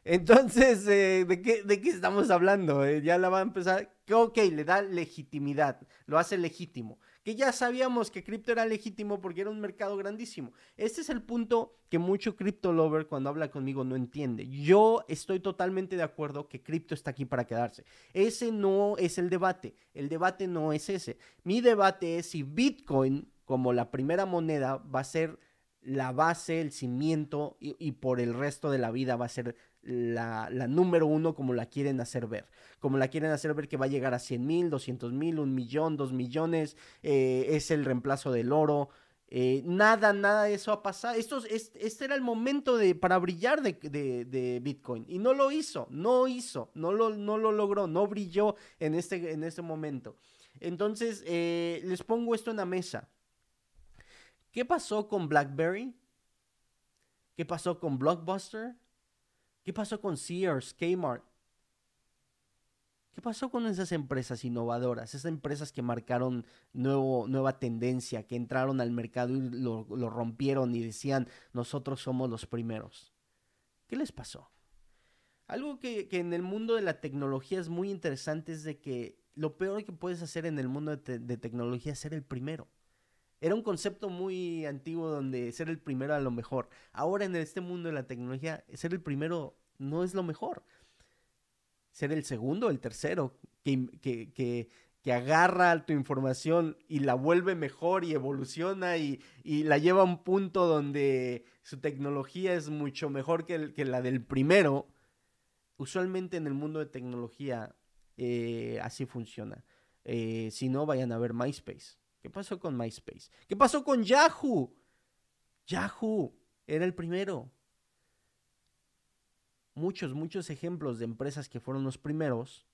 Entonces, eh, ¿de, qué, ¿de, qué, estamos hablando? Eh, ya la va a empezar, ok, le da legitimidad, lo hace legítimo. Que ya sabíamos que cripto era legítimo porque era un mercado grandísimo. Este es el punto que mucho cripto lover cuando habla conmigo no entiende. Yo estoy totalmente de acuerdo que cripto está aquí para quedarse. Ese no es el debate. El debate no es ese. Mi debate es si Bitcoin como la primera moneda va a ser la base, el cimiento y, por el resto de la vida va a ser la, número uno como la quieren hacer ver. Como la quieren hacer ver que va a llegar a 100 mil, 200 mil, un millón, dos millones, eh, es el reemplazo del oro. Eh, nada, nada de eso ha pasado. Esto, este, era el momento de, para brillar de, Bitcoin y no lo hizo, no hizo, no lo, no lo logró, no brilló en este, en este momento. Entonces, eh, les pongo esto en la mesa. ¿Qué pasó con BlackBerry? ¿Qué pasó con Blockbuster? ¿Qué pasó con Sears, Kmart? ¿Qué pasó con esas empresas innovadoras? Esas empresas que marcaron nueva tendencia, que entraron al mercado y lo, rompieron y decían, nosotros somos los primeros. ¿Qué les pasó? Algo que, en el mundo de la tecnología es muy interesante es de que lo peor que puedes hacer en el mundo de tecnología es ser el primero. Era un concepto muy antiguo donde ser el primero a lo mejor. Ahora en este mundo de la tecnología, ser el primero no es lo mejor. Ser el segundo, el tercero, que, que, que, agarra tu información y la vuelve mejor y evoluciona y, la lleva a un punto donde su tecnología es mucho mejor que, que la del primero. Usualmente en el mundo de tecnología eh, así funciona. Eh, si no, vayan a ver MySpace. ¿Qué pasó con MySpace? ¿Qué pasó con Yahoo? Yahoo era el primero. Muchos, muchos ejemplos de empresas que fueron los primeros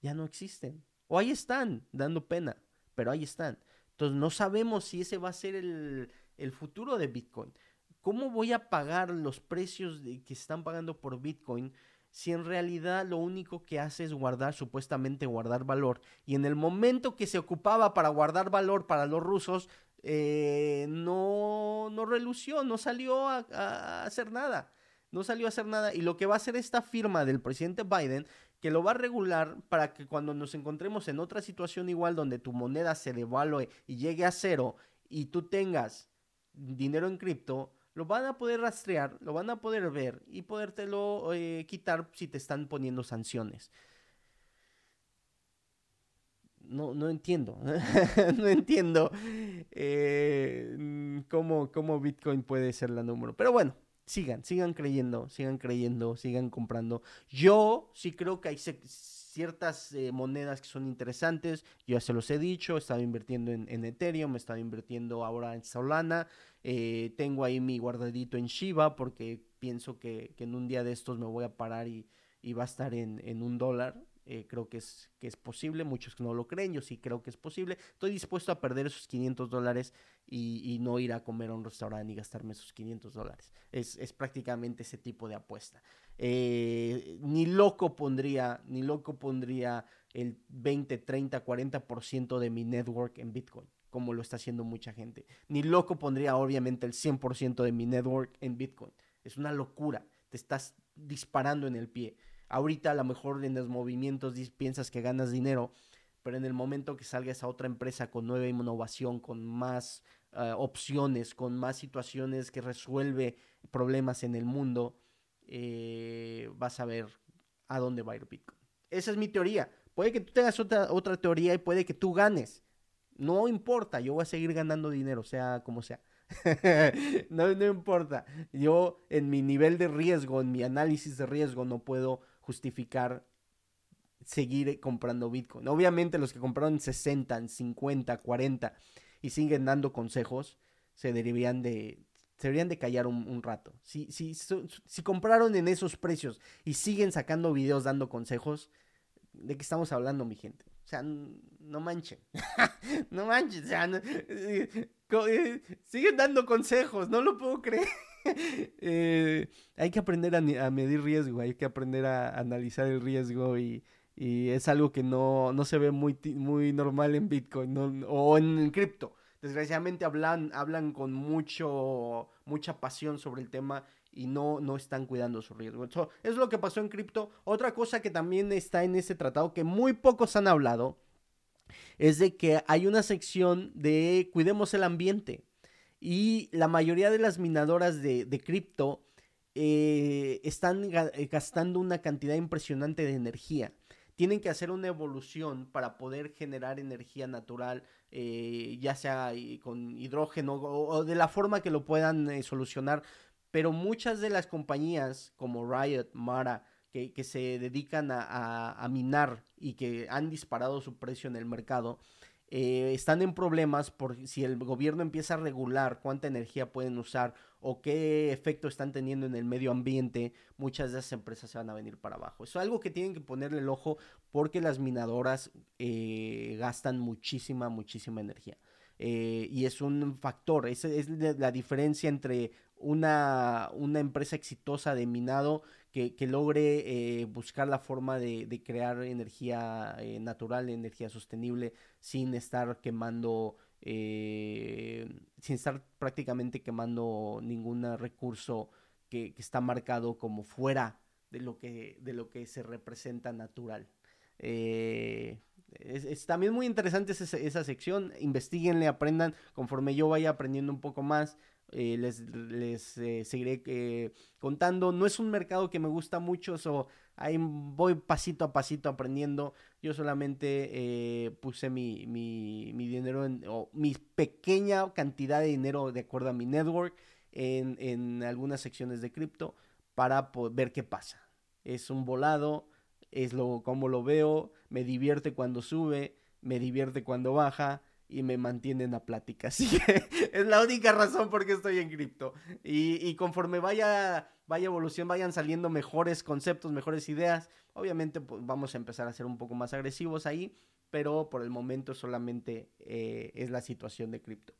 ya no existen. O ahí están, dando pena, pero ahí están. Entonces no sabemos si ese va a ser el, el futuro de Bitcoin. ¿Cómo voy a pagar los precios de, que están pagando por Bitcoin si en realidad lo único que hace es guardar, supuestamente guardar valor. Y en el momento que se ocupaba para guardar valor para los rusos, eh, no, no relució, no salió a, a, hacer nada. No salió a hacer nada. Y lo que va a hacer esta firma del presidente Biden, que lo va a regular para que cuando nos encontremos en otra situación igual donde tu moneda se devalúe y llegue a cero y tú tengas dinero en cripto, lo van a poder rastrear, lo van a poder ver y podértelo eh, quitar si te están poniendo sanciones. No, no entiendo, no entiendo eh, cómo, cómo Bitcoin puede ser la número. Pero bueno, sigan, sigan creyendo, sigan creyendo, sigan comprando. Yo sí creo que hay ciertas eh, monedas que son interesantes. Yo ya se los he dicho, he estado invirtiendo en, en Ethereum, he estado invirtiendo ahora en Solana. Eh, tengo ahí mi guardadito en Shiba porque pienso que, en un día de estos me voy a parar y, va a estar en, un dólar. Eh, creo que es, que es posible, muchos no lo creen, yo sí creo que es posible. Estoy dispuesto a perder esos 500 dólares y, no ir a comer a un restaurante y gastarme esos 500 dólares. Es, prácticamente ese tipo de apuesta. Eh, ni loco pondría, ni loco pondría el 20, 30, 40% de mi network en Bitcoin como lo está haciendo mucha gente. Ni loco pondría obviamente el 100% de mi network en Bitcoin. Es una locura. Te estás disparando en el pie. Ahorita a lo mejor en los movimientos piensas que ganas dinero, pero en el momento que salgas a otra empresa con nueva innovación, con más eh, opciones, con más situaciones que resuelve problemas en el mundo, eh, vas a ver a dónde va a ir Bitcoin. Esa es mi teoría. Puede que tú tengas otra, otra teoría y puede que tú ganes. No importa, yo voy a seguir ganando dinero, sea como sea. no, no importa. Yo en mi nivel de riesgo, en mi análisis de riesgo, no puedo justificar seguir comprando Bitcoin. Obviamente los que compraron 60, 50, 40 y siguen dando consejos, se deberían de, se deberían de callar un, rato. Si, si, si compraron en esos precios y siguen sacando videos dando consejos, ¿de qué estamos hablando, mi gente? O sea, no manchen. no manchen. O sea, eh, eh, siguen dando consejos. No lo puedo creer. Eh, hay que aprender a, medir riesgo. Hay que aprender a, analizar el riesgo. Y, es algo que no, no, se ve muy, muy normal en Bitcoin o en cripto. Desgraciadamente hablan, hablan con mucho, mucha pasión sobre el tema y no, no están cuidando su riesgo. Eso es lo que pasó en cripto. Otra cosa que también está en ese tratado que muy pocos han hablado es de que hay una sección de cuidemos el ambiente y la mayoría de las minadoras de, cripto eh, están gastando una cantidad impresionante de energía tienen que hacer una evolución para poder generar energía natural, eh, ya sea con hidrógeno o, de la forma que lo puedan eh, solucionar. Pero muchas de las compañías como Riot, Mara, que, se dedican a, minar y que han disparado su precio en el mercado, eh, están en problemas por si el gobierno empieza a regular cuánta energía pueden usar o qué efecto están teniendo en el medio ambiente, muchas de esas empresas se van a venir para abajo. Eso es algo que tienen que ponerle el ojo porque las minadoras eh, gastan muchísima, muchísima energía. Eh, y es un factor, es, es la diferencia entre una, una empresa exitosa de minado que, logre eh, buscar la forma de, crear energía eh, natural, energía sostenible, sin estar quemando, eh, sin estar prácticamente quemando ningún recurso que, está marcado como fuera de lo que, de lo que se representa natural. Es, también muy interesante esa, esa sección. Investiguenle, aprendan. Conforme yo vaya aprendiendo un poco más, eh, les, eh, seguiré eh, contando. No es un mercado que me gusta mucho, so, ahí voy pasito a pasito aprendiendo. Yo solamente puse mi, mi, mi dinero, en, o mi pequeña cantidad de dinero de acuerdo a mi network en, en algunas secciones de cripto para ver qué pasa. Es un volado, es lo como lo veo, me divierte cuando sube, me divierte cuando baja y me mantienen a plática. Así que es la única razón por qué estoy en cripto. Y, conforme vaya, vaya evolución, vayan saliendo mejores conceptos, mejores ideas, obviamente pues, vamos a empezar a ser un poco más agresivos ahí, pero por el momento solamente eh, es la situación de cripto.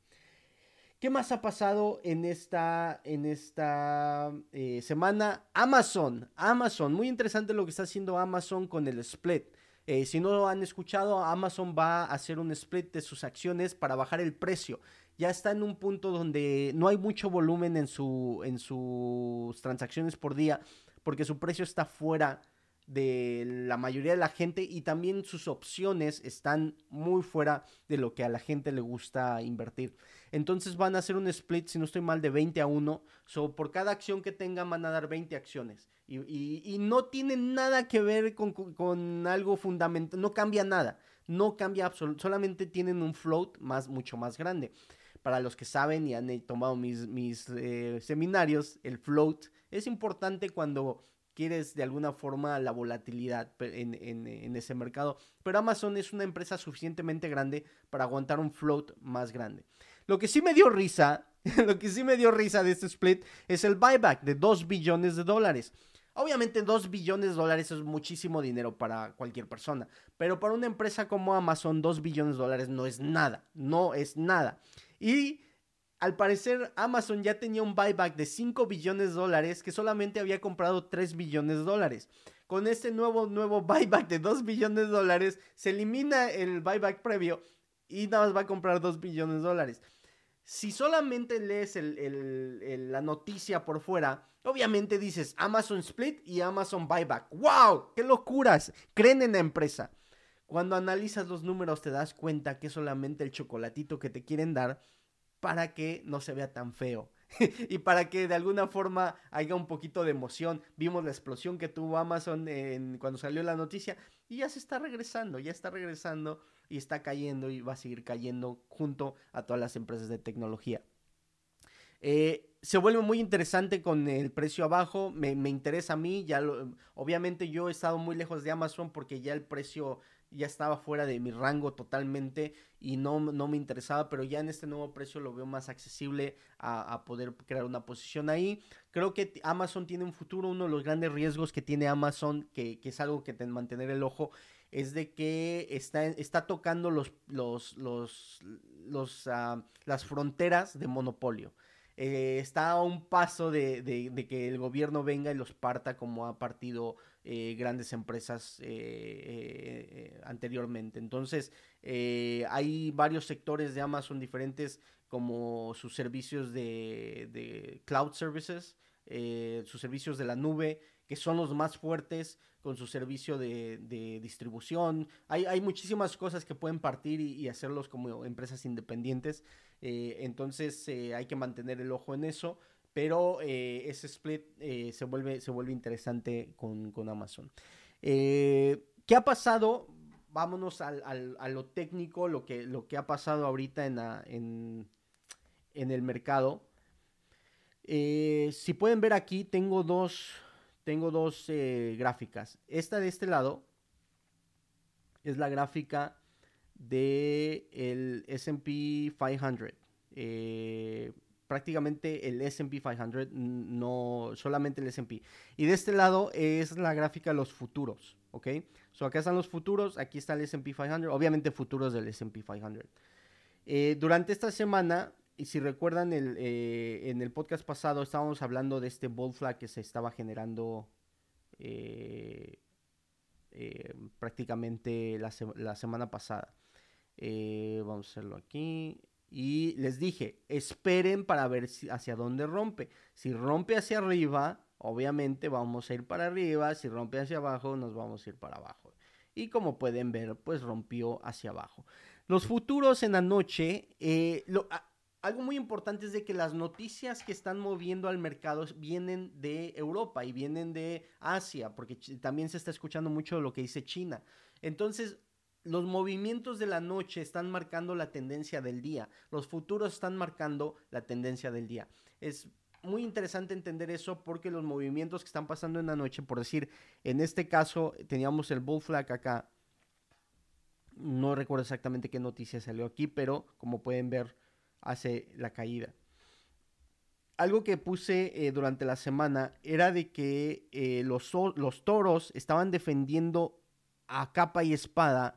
¿Qué más ha pasado en esta, en esta eh, semana? Amazon, Amazon, muy interesante lo que está haciendo Amazon con el split. Eh, si no lo han escuchado, Amazon va a hacer un split de sus acciones para bajar el precio. Ya está en un punto donde no hay mucho volumen en, su, en sus transacciones por día porque su precio está fuera de la mayoría de la gente y también sus opciones están muy fuera de lo que a la gente le gusta invertir. Entonces van a hacer un split, si no estoy mal, de 20 a 1. So, por cada acción que tengan van a dar 20 acciones. Y, no tiene nada que ver con, algo fundamental, no cambia nada. No cambia absolutamente, solamente tienen un float más, mucho más grande. Para los que saben y han tomado mis, mis eh, seminarios, el float es importante cuando quieres de alguna forma la volatilidad en, ese mercado. Pero Amazon es una empresa suficientemente grande para aguantar un float más grande. Lo que sí me dio risa, lo que sí me dio risa de este split es el buyback de 2 billones de dólares. Obviamente 2 billones de dólares es muchísimo dinero para cualquier persona, pero para una empresa como Amazon 2 billones de dólares no es nada, no es nada. Y al parecer, Amazon ya tenía un buyback de 5 billones de dólares que solamente había comprado 3 billones de dólares. Con este nuevo, nuevo buyback de 2 billones de dólares, se elimina el buyback previo y nada más va a comprar 2 billones de dólares. Si solamente lees la noticia por fuera, obviamente dices Amazon Split y Amazon Buyback. ¡Wow! ¡Qué locuras! Creen en la empresa. Cuando analizas los números te das cuenta que solamente el chocolatito que te quieren dar para que no se vea tan feo. y para que de alguna forma haya un poquito de emoción. Vimos la explosión que tuvo Amazon cuando salió la noticia y ya se está regresando, ya está regresando y está cayendo y va a seguir cayendo junto a todas las empresas de tecnología. Eh, se vuelve muy interesante con el precio abajo, me, interesa a mí, ya obviamente yo he estado muy lejos de Amazon porque ya el precio ya estaba fuera de mi rango totalmente y no, no me interesaba, pero ya en este nuevo precio lo veo más accesible a, poder crear una posición ahí. Creo que Amazon tiene un futuro, uno de los grandes riesgos que tiene Amazon, que, es algo que ten, mantener el ojo, es de que está, está tocando los, los, los, los ah, las fronteras de monopolio. Eh, está a un paso de, que el gobierno venga y los parta como ha partido eh, grandes empresas eh, anteriormente. Entonces, hay varios sectores de Amazon diferentes como sus servicios de, cloud services. eh, sus servicios de la nube, que son los más fuertes con su servicio de, distribución. Hay, hay, muchísimas cosas que pueden partir y, hacerlos como empresas independientes. Eh, entonces hay que mantener el ojo en eso. Pero ese split se, vuelve, se vuelve interesante con, con Amazon. ¿Qué ha pasado? vámonos al, a lo técnico, lo que, lo que ha pasado ahorita en, en, en el mercado. Eh, si pueden ver aquí, tengo dos, tengo dos eh, gráficas. Esta de este lado es la gráfica del el SP 500. Eh, prácticamente el SP 500, no solamente el SP. Y de este lado es la gráfica de los futuros, ¿ok? So acá están los futuros, aquí está el SP 500, obviamente futuros del SP 500. Eh, durante esta semana, y si recuerdan el, eh, en el podcast pasado estábamos hablando de este bull flag que se estaba generando eh, prácticamente la, la, semana pasada. vamos a hacerlo aquí. Y les dije, esperen para ver si, hacia dónde rompe. Si rompe hacia arriba, obviamente vamos a ir para arriba. Si rompe hacia abajo, nos vamos a ir para abajo. Y como pueden ver, pues rompió hacia abajo. Los futuros en la noche, eh, algo muy importante es de que las noticias que están moviendo al mercado vienen de Europa y vienen de Asia, porque también se está escuchando mucho lo que dice China. Entonces, los movimientos de la noche están marcando la tendencia del día. Los futuros están marcando la tendencia del día. Es muy interesante entender eso porque los movimientos que están pasando en la noche, por decir, en este caso teníamos el bull flag acá. No recuerdo exactamente qué noticia salió aquí, pero como pueden ver, hace la caída. Algo que puse eh, durante la semana era de que eh, los, los toros estaban defendiendo a capa y espada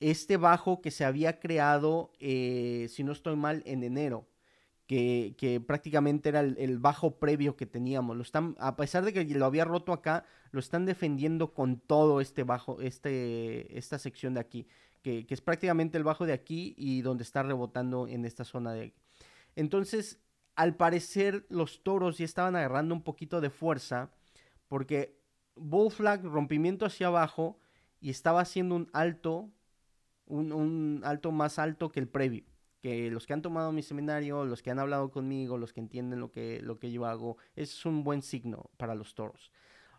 este bajo que se había creado, eh, si no estoy mal, en enero. Que, prácticamente era el, bajo previo que teníamos. Lo están, a pesar de que lo había roto acá, lo están defendiendo con todo este bajo, este, esta sección de aquí, que, es prácticamente el bajo de aquí y donde está rebotando en esta zona de Entonces, al parecer, los toros ya estaban agarrando un poquito de fuerza, porque Bull Flag, rompimiento hacia abajo, y estaba haciendo un alto un, alto más alto que el previo. Que los que han tomado mi seminario, los que han hablado conmigo, los que entienden lo que, lo que yo hago, es un buen signo para los toros.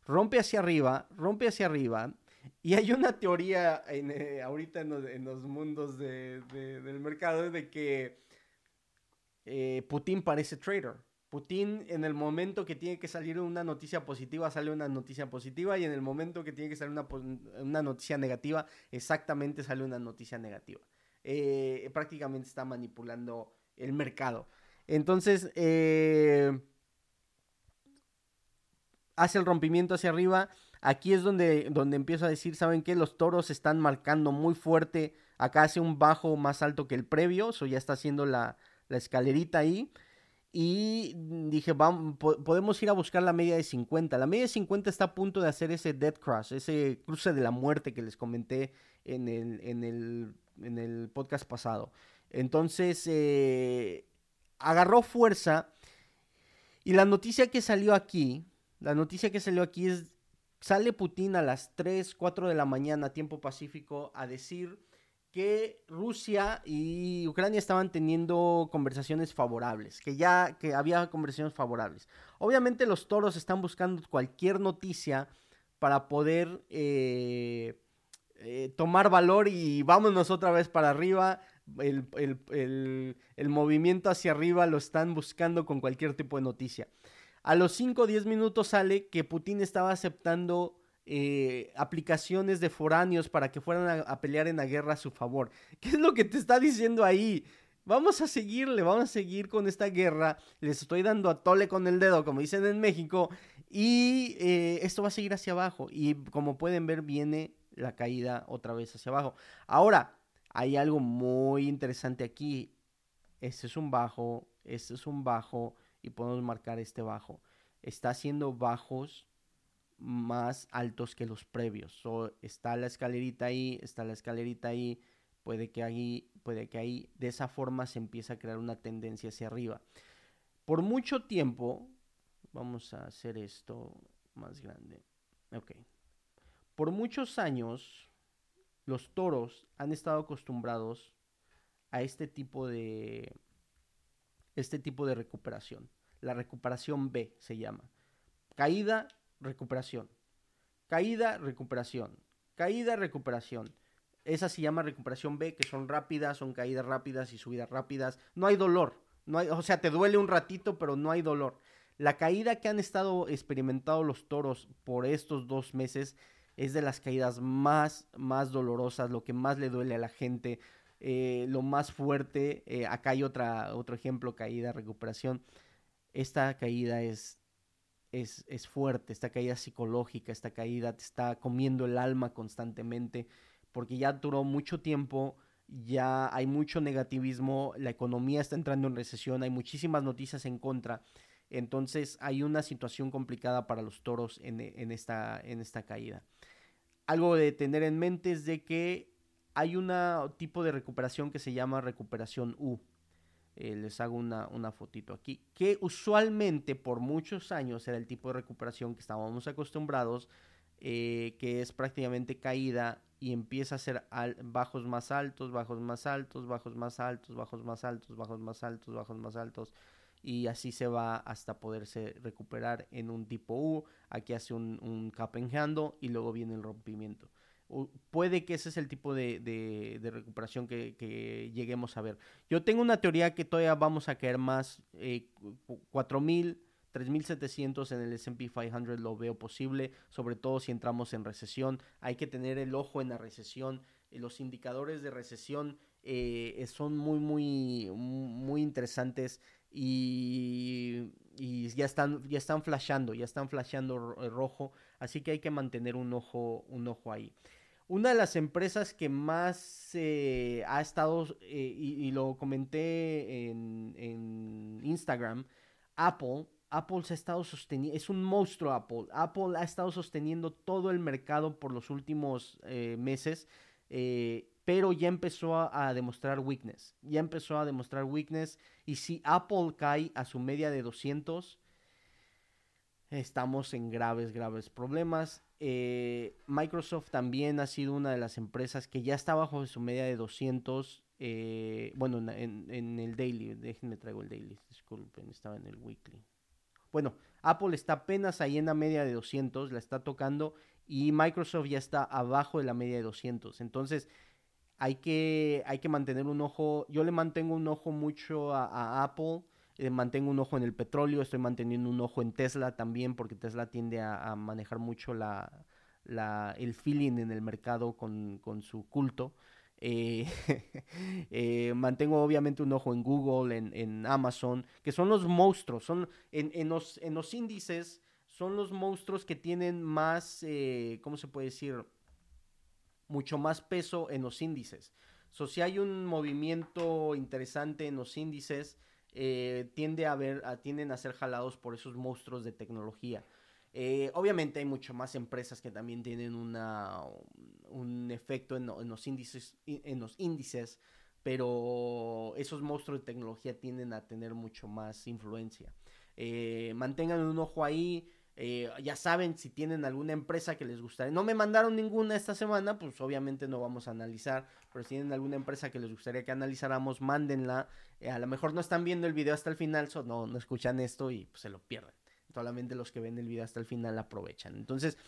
Rompe hacia arriba, rompe hacia arriba, y hay una teoría eh, ahorita en los, mundos del mercado de que eh, Putin parece trader. Putin en el momento que tiene que salir una noticia positiva sale una noticia positiva y en el momento que tiene que salir una, noticia negativa exactamente sale una noticia negativa. Eh, prácticamente está manipulando el mercado. Entonces, hace el rompimiento hacia arriba. Aquí es donde, donde empiezo a decir, ¿saben qué? Los toros están marcando muy fuerte. Acá hace un bajo más alto que el previo. Eso ya está haciendo la, la escalerita ahí. Y dije, vamos, podemos ir a buscar la media de 50. La media de 50 está a punto de hacer ese dead cross, ese cruce de la muerte que les comenté en el, en el, en el podcast pasado. Entonces, eh, agarró fuerza. Y la noticia que salió aquí, la noticia que salió aquí es, sale Putin a las 3, 4 de la mañana, tiempo pacífico, a decir que Rusia y Ucrania estaban teniendo conversaciones favorables, que ya que había conversaciones favorables. Obviamente los toros están buscando cualquier noticia para poder eh, eh, tomar valor y vámonos otra vez para arriba. El, el, movimiento hacia arriba lo están buscando con cualquier tipo de noticia. A los 5 o 10 minutos sale que Putin estaba aceptando eh, aplicaciones de foráneos para que fueran a, pelear en la guerra a su favor. ¿Qué es lo que te está diciendo ahí? Vamos a seguirle, vamos a seguir con esta guerra. Les estoy dando a tole con el dedo, como dicen en México. Y eh, esto va a seguir hacia abajo. Y como pueden ver, viene la caída otra vez hacia abajo. Ahora, hay algo muy interesante aquí. Este es un bajo, este es un bajo. Y podemos marcar este bajo. Está haciendo bajos más altos que los previos. está la escalerita ahí, está la escalerita ahí, puede que ahí, puede que ahí, de esa forma se empieza a crear una tendencia hacia arriba. Por mucho tiempo, vamos a hacer esto más grande. Ok. Por muchos años, los toros han estado acostumbrados a este tipo de este tipo de recuperación. La recuperación B se llama. Caída, recuperación. Caída, recuperación. Caída, recuperación. Esa se llama recuperación B, que son rápidas, son caídas rápidas y subidas rápidas. No hay dolor. No hay, o sea, te duele un ratito, pero no hay dolor. La caída que han estado experimentando los toros por estos dos meses es de las caídas más, más dolorosas, lo que más le duele a la gente, eh, lo más fuerte. Eh, acá hay otra, otro ejemplo, caída, recuperación. Esta caída es, es, es fuerte, esta caída psicológica, esta caída te está comiendo el alma constantemente, porque ya duró mucho tiempo, ya hay mucho negativismo, la economía está entrando en recesión, hay muchísimas noticias en contra. Entonces hay una situación complicada para los toros en, en, esta, en esta caída. Algo de tener en mente es de que hay un tipo de recuperación que se llama recuperación U. Eh, les hago una, una, fotito aquí, que usualmente por muchos años era el tipo de recuperación que estábamos acostumbrados, eh, que es prácticamente caída y empieza a ser bajos más altos, bajos más altos, bajos más altos, bajos más altos, bajos más altos, bajos más altos, y así se va hasta poderse recuperar en un tipo U, aquí hace un, un cap y luego viene el rompimiento puede que ese es el tipo de, recuperación que, lleguemos a ver. Yo tengo una teoría que todavía vamos a caer más. Eh, 4.000, 3.700 en el SP 500 lo veo posible, sobre todo si entramos en recesión. Hay que tener el ojo en la recesión. Eh, los indicadores de recesión eh, son muy, muy, muy interesantes y, y, ya están, ya están flashando, ya están flashando rojo, así que hay que mantener un ojo, un ojo ahí. Una de las empresas que más eh, ha estado, eh, y, lo comenté en, Instagram, Apple, Apple se ha estado sosteniendo, es un monstruo Apple. Apple ha estado sosteniendo todo el mercado por los últimos eh, meses, pero ya empezó a, a, demostrar weakness. Ya empezó a demostrar weakness. Y si Apple cae a su media de 200, estamos en graves, graves problemas. Eh, Microsoft también ha sido una de las empresas que ya está bajo su media de 200. Eh, bueno, en, el daily, déjenme traigo el daily, disculpen, estaba en el weekly. Bueno, Apple está apenas ahí en la media de 200, la está tocando y Microsoft ya está abajo de la media de 200. Entonces, hay que, hay que mantener un ojo, yo le mantengo un ojo mucho a Apple eh, mantengo un ojo en el petróleo, estoy manteniendo un ojo en Tesla también, porque Tesla tiende a, manejar mucho la, el feeling en el mercado con, su culto. Eh, eh, mantengo obviamente un ojo en Google, en, Amazon, que son los monstruos, son en, los, en los índices, son los monstruos que tienen más, ¿cómo se puede decir? Mucho más peso en los índices. So, si hay un movimiento interesante en los índices, eh, tiende a ver, tienden a ser jalados por esos monstruos de tecnología. Eh, obviamente hay mucho más empresas que también tienen una, un efecto en, los índices, en los índices, pero esos monstruos de tecnología tienden a tener mucho más influencia. Eh, mantengan un ojo ahí, eh, ya saben, si tienen alguna empresa que les gustaría. No me mandaron ninguna esta semana, pues obviamente no vamos a analizar. Pero si tienen alguna empresa que les gustaría que analizáramos, mándenla. Eh, a lo mejor no están viendo el video hasta el final, no, escuchan esto y pues, se lo pierden. Solamente los que ven el video hasta el final aprovechan. Entonces,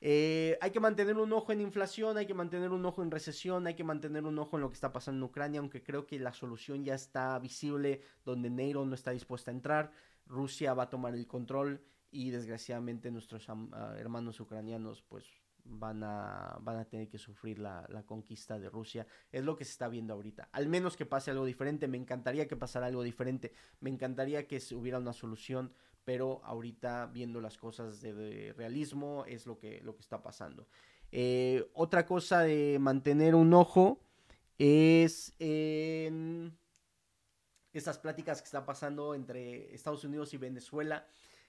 eh, hay que mantener un ojo en inflación, hay que mantener un ojo en recesión, hay que mantener un ojo en lo que está pasando en Ucrania, aunque creo que la solución ya está visible, donde Neiro no está dispuesta a entrar. Rusia va a tomar el control y desgraciadamente nuestros ah, hermanos ucranianos pues van a, van a tener que sufrir la, conquista de Rusia. Es lo que se está viendo ahorita. Al menos que pase algo diferente. Me encantaría que pasara algo diferente. Me encantaría que hubiera una solución. Pero ahorita viendo las cosas de, realismo es lo que, lo que está pasando. Eh, otra cosa de mantener un ojo es en estas pláticas que están pasando entre Estados Unidos y Venezuela.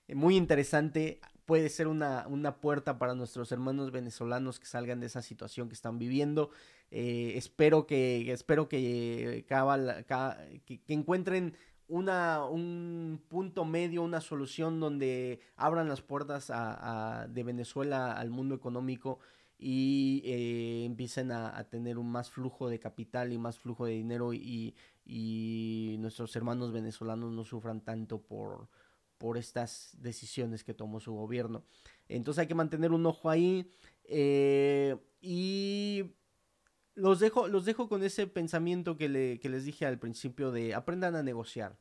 Eh, muy interesante. Puede ser una, puerta para nuestros hermanos venezolanos que salgan de esa situación que están viviendo. Eh, espero que, espero que, que, encuentren una, un punto medio, una solución donde abran las puertas de Venezuela al mundo económico y eh, empiecen a, tener un más flujo de capital y más flujo de dinero y, nuestros hermanos venezolanos no sufran tanto por, por estas decisiones que tomó su gobierno. Entonces hay que mantener un ojo ahí eh, y los dejo, los dejo con ese pensamiento que, le, que les dije al principio de aprendan a negociar.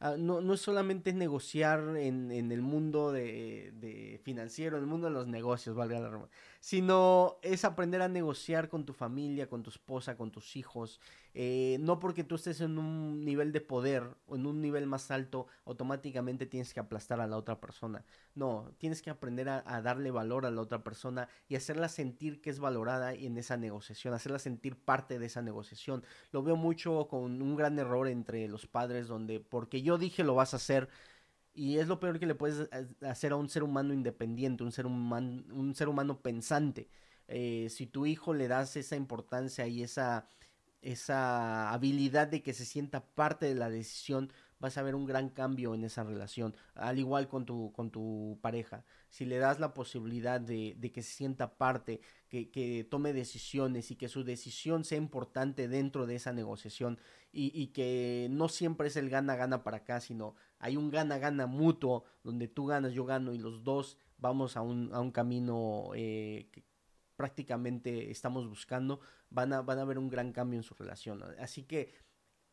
Ah, no, es solamente negociar en, en el mundo de, de, financiero, en el mundo de los negocios, valga la sino es aprender a negociar con tu familia, con tu esposa, con tus hijos. Eh, no porque tú estés en un nivel de poder o en un nivel más alto, automáticamente tienes que aplastar a la otra persona. No, tienes que aprender a, darle valor a la otra persona y hacerla sentir que es valorada en esa negociación, hacerla sentir parte de esa negociación. Lo veo mucho con un gran error entre los padres donde porque yo dije lo vas a hacer, y es lo peor que le puedes hacer a un ser humano independiente, un ser, humano, un ser humano pensante. Eh, si tu hijo le das esa importancia y esa, esa habilidad de que se sienta parte de la decisión, vas a ver un gran cambio en esa relación, al igual con tu, con tu pareja. Si le das la posibilidad de, de que se sienta parte, que, que, tome decisiones y que su decisión sea importante dentro de esa negociación y, y que no siempre es el gana-gana para acá, sino hay un gana-gana mutuo donde tú ganas, yo gano y los dos vamos a un, a un camino eh, que prácticamente estamos buscando, van a, van a ver un gran cambio en su relación. Así que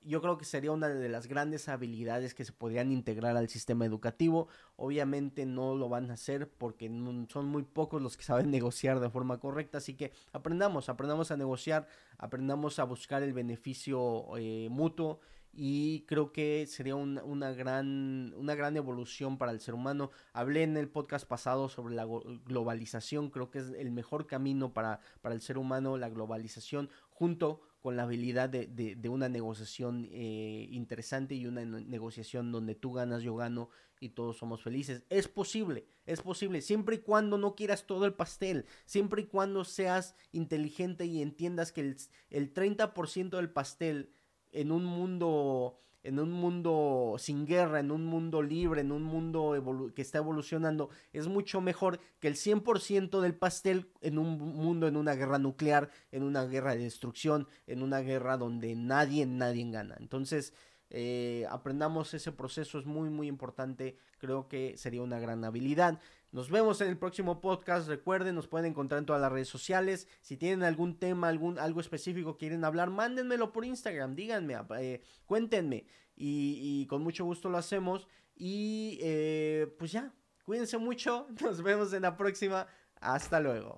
yo creo que sería una de las grandes habilidades que se podrían integrar al sistema educativo. Obviamente no lo van a hacer porque son muy pocos los que saben negociar de forma correcta, así que aprendamos, aprendamos a negociar, aprendamos a buscar el beneficio eh, mutuo y creo que sería una, gran, una gran evolución para el ser humano. Hablé en el podcast pasado sobre la globalización, creo que es el mejor camino para, para el ser humano, la globalización, junto con la habilidad de, de, una negociación eh, interesante y una negociación donde tú ganas, yo gano y todos somos felices. Es posible, es posible, siempre y cuando no quieras todo el pastel, siempre y cuando seas inteligente y entiendas que el, el 30% del pastel en un mundo en un mundo sin guerra, en un mundo libre, en un mundo que está evolucionando, es mucho mejor que el 100% del pastel en un mundo, en una guerra nuclear, en una guerra de destrucción, en una guerra donde nadie, nadie gana. Entonces, eh, aprendamos ese proceso, es muy, muy importante, creo que sería una gran habilidad. Nos vemos en el próximo podcast. Recuerden, nos pueden encontrar en todas las redes sociales. Si tienen algún tema, algún, algo específico quieren hablar, mándenmelo por Instagram. Díganme, eh, cuéntenme. Y, con mucho gusto lo hacemos. Y eh, pues ya, cuídense mucho. Nos vemos en la próxima. Hasta luego.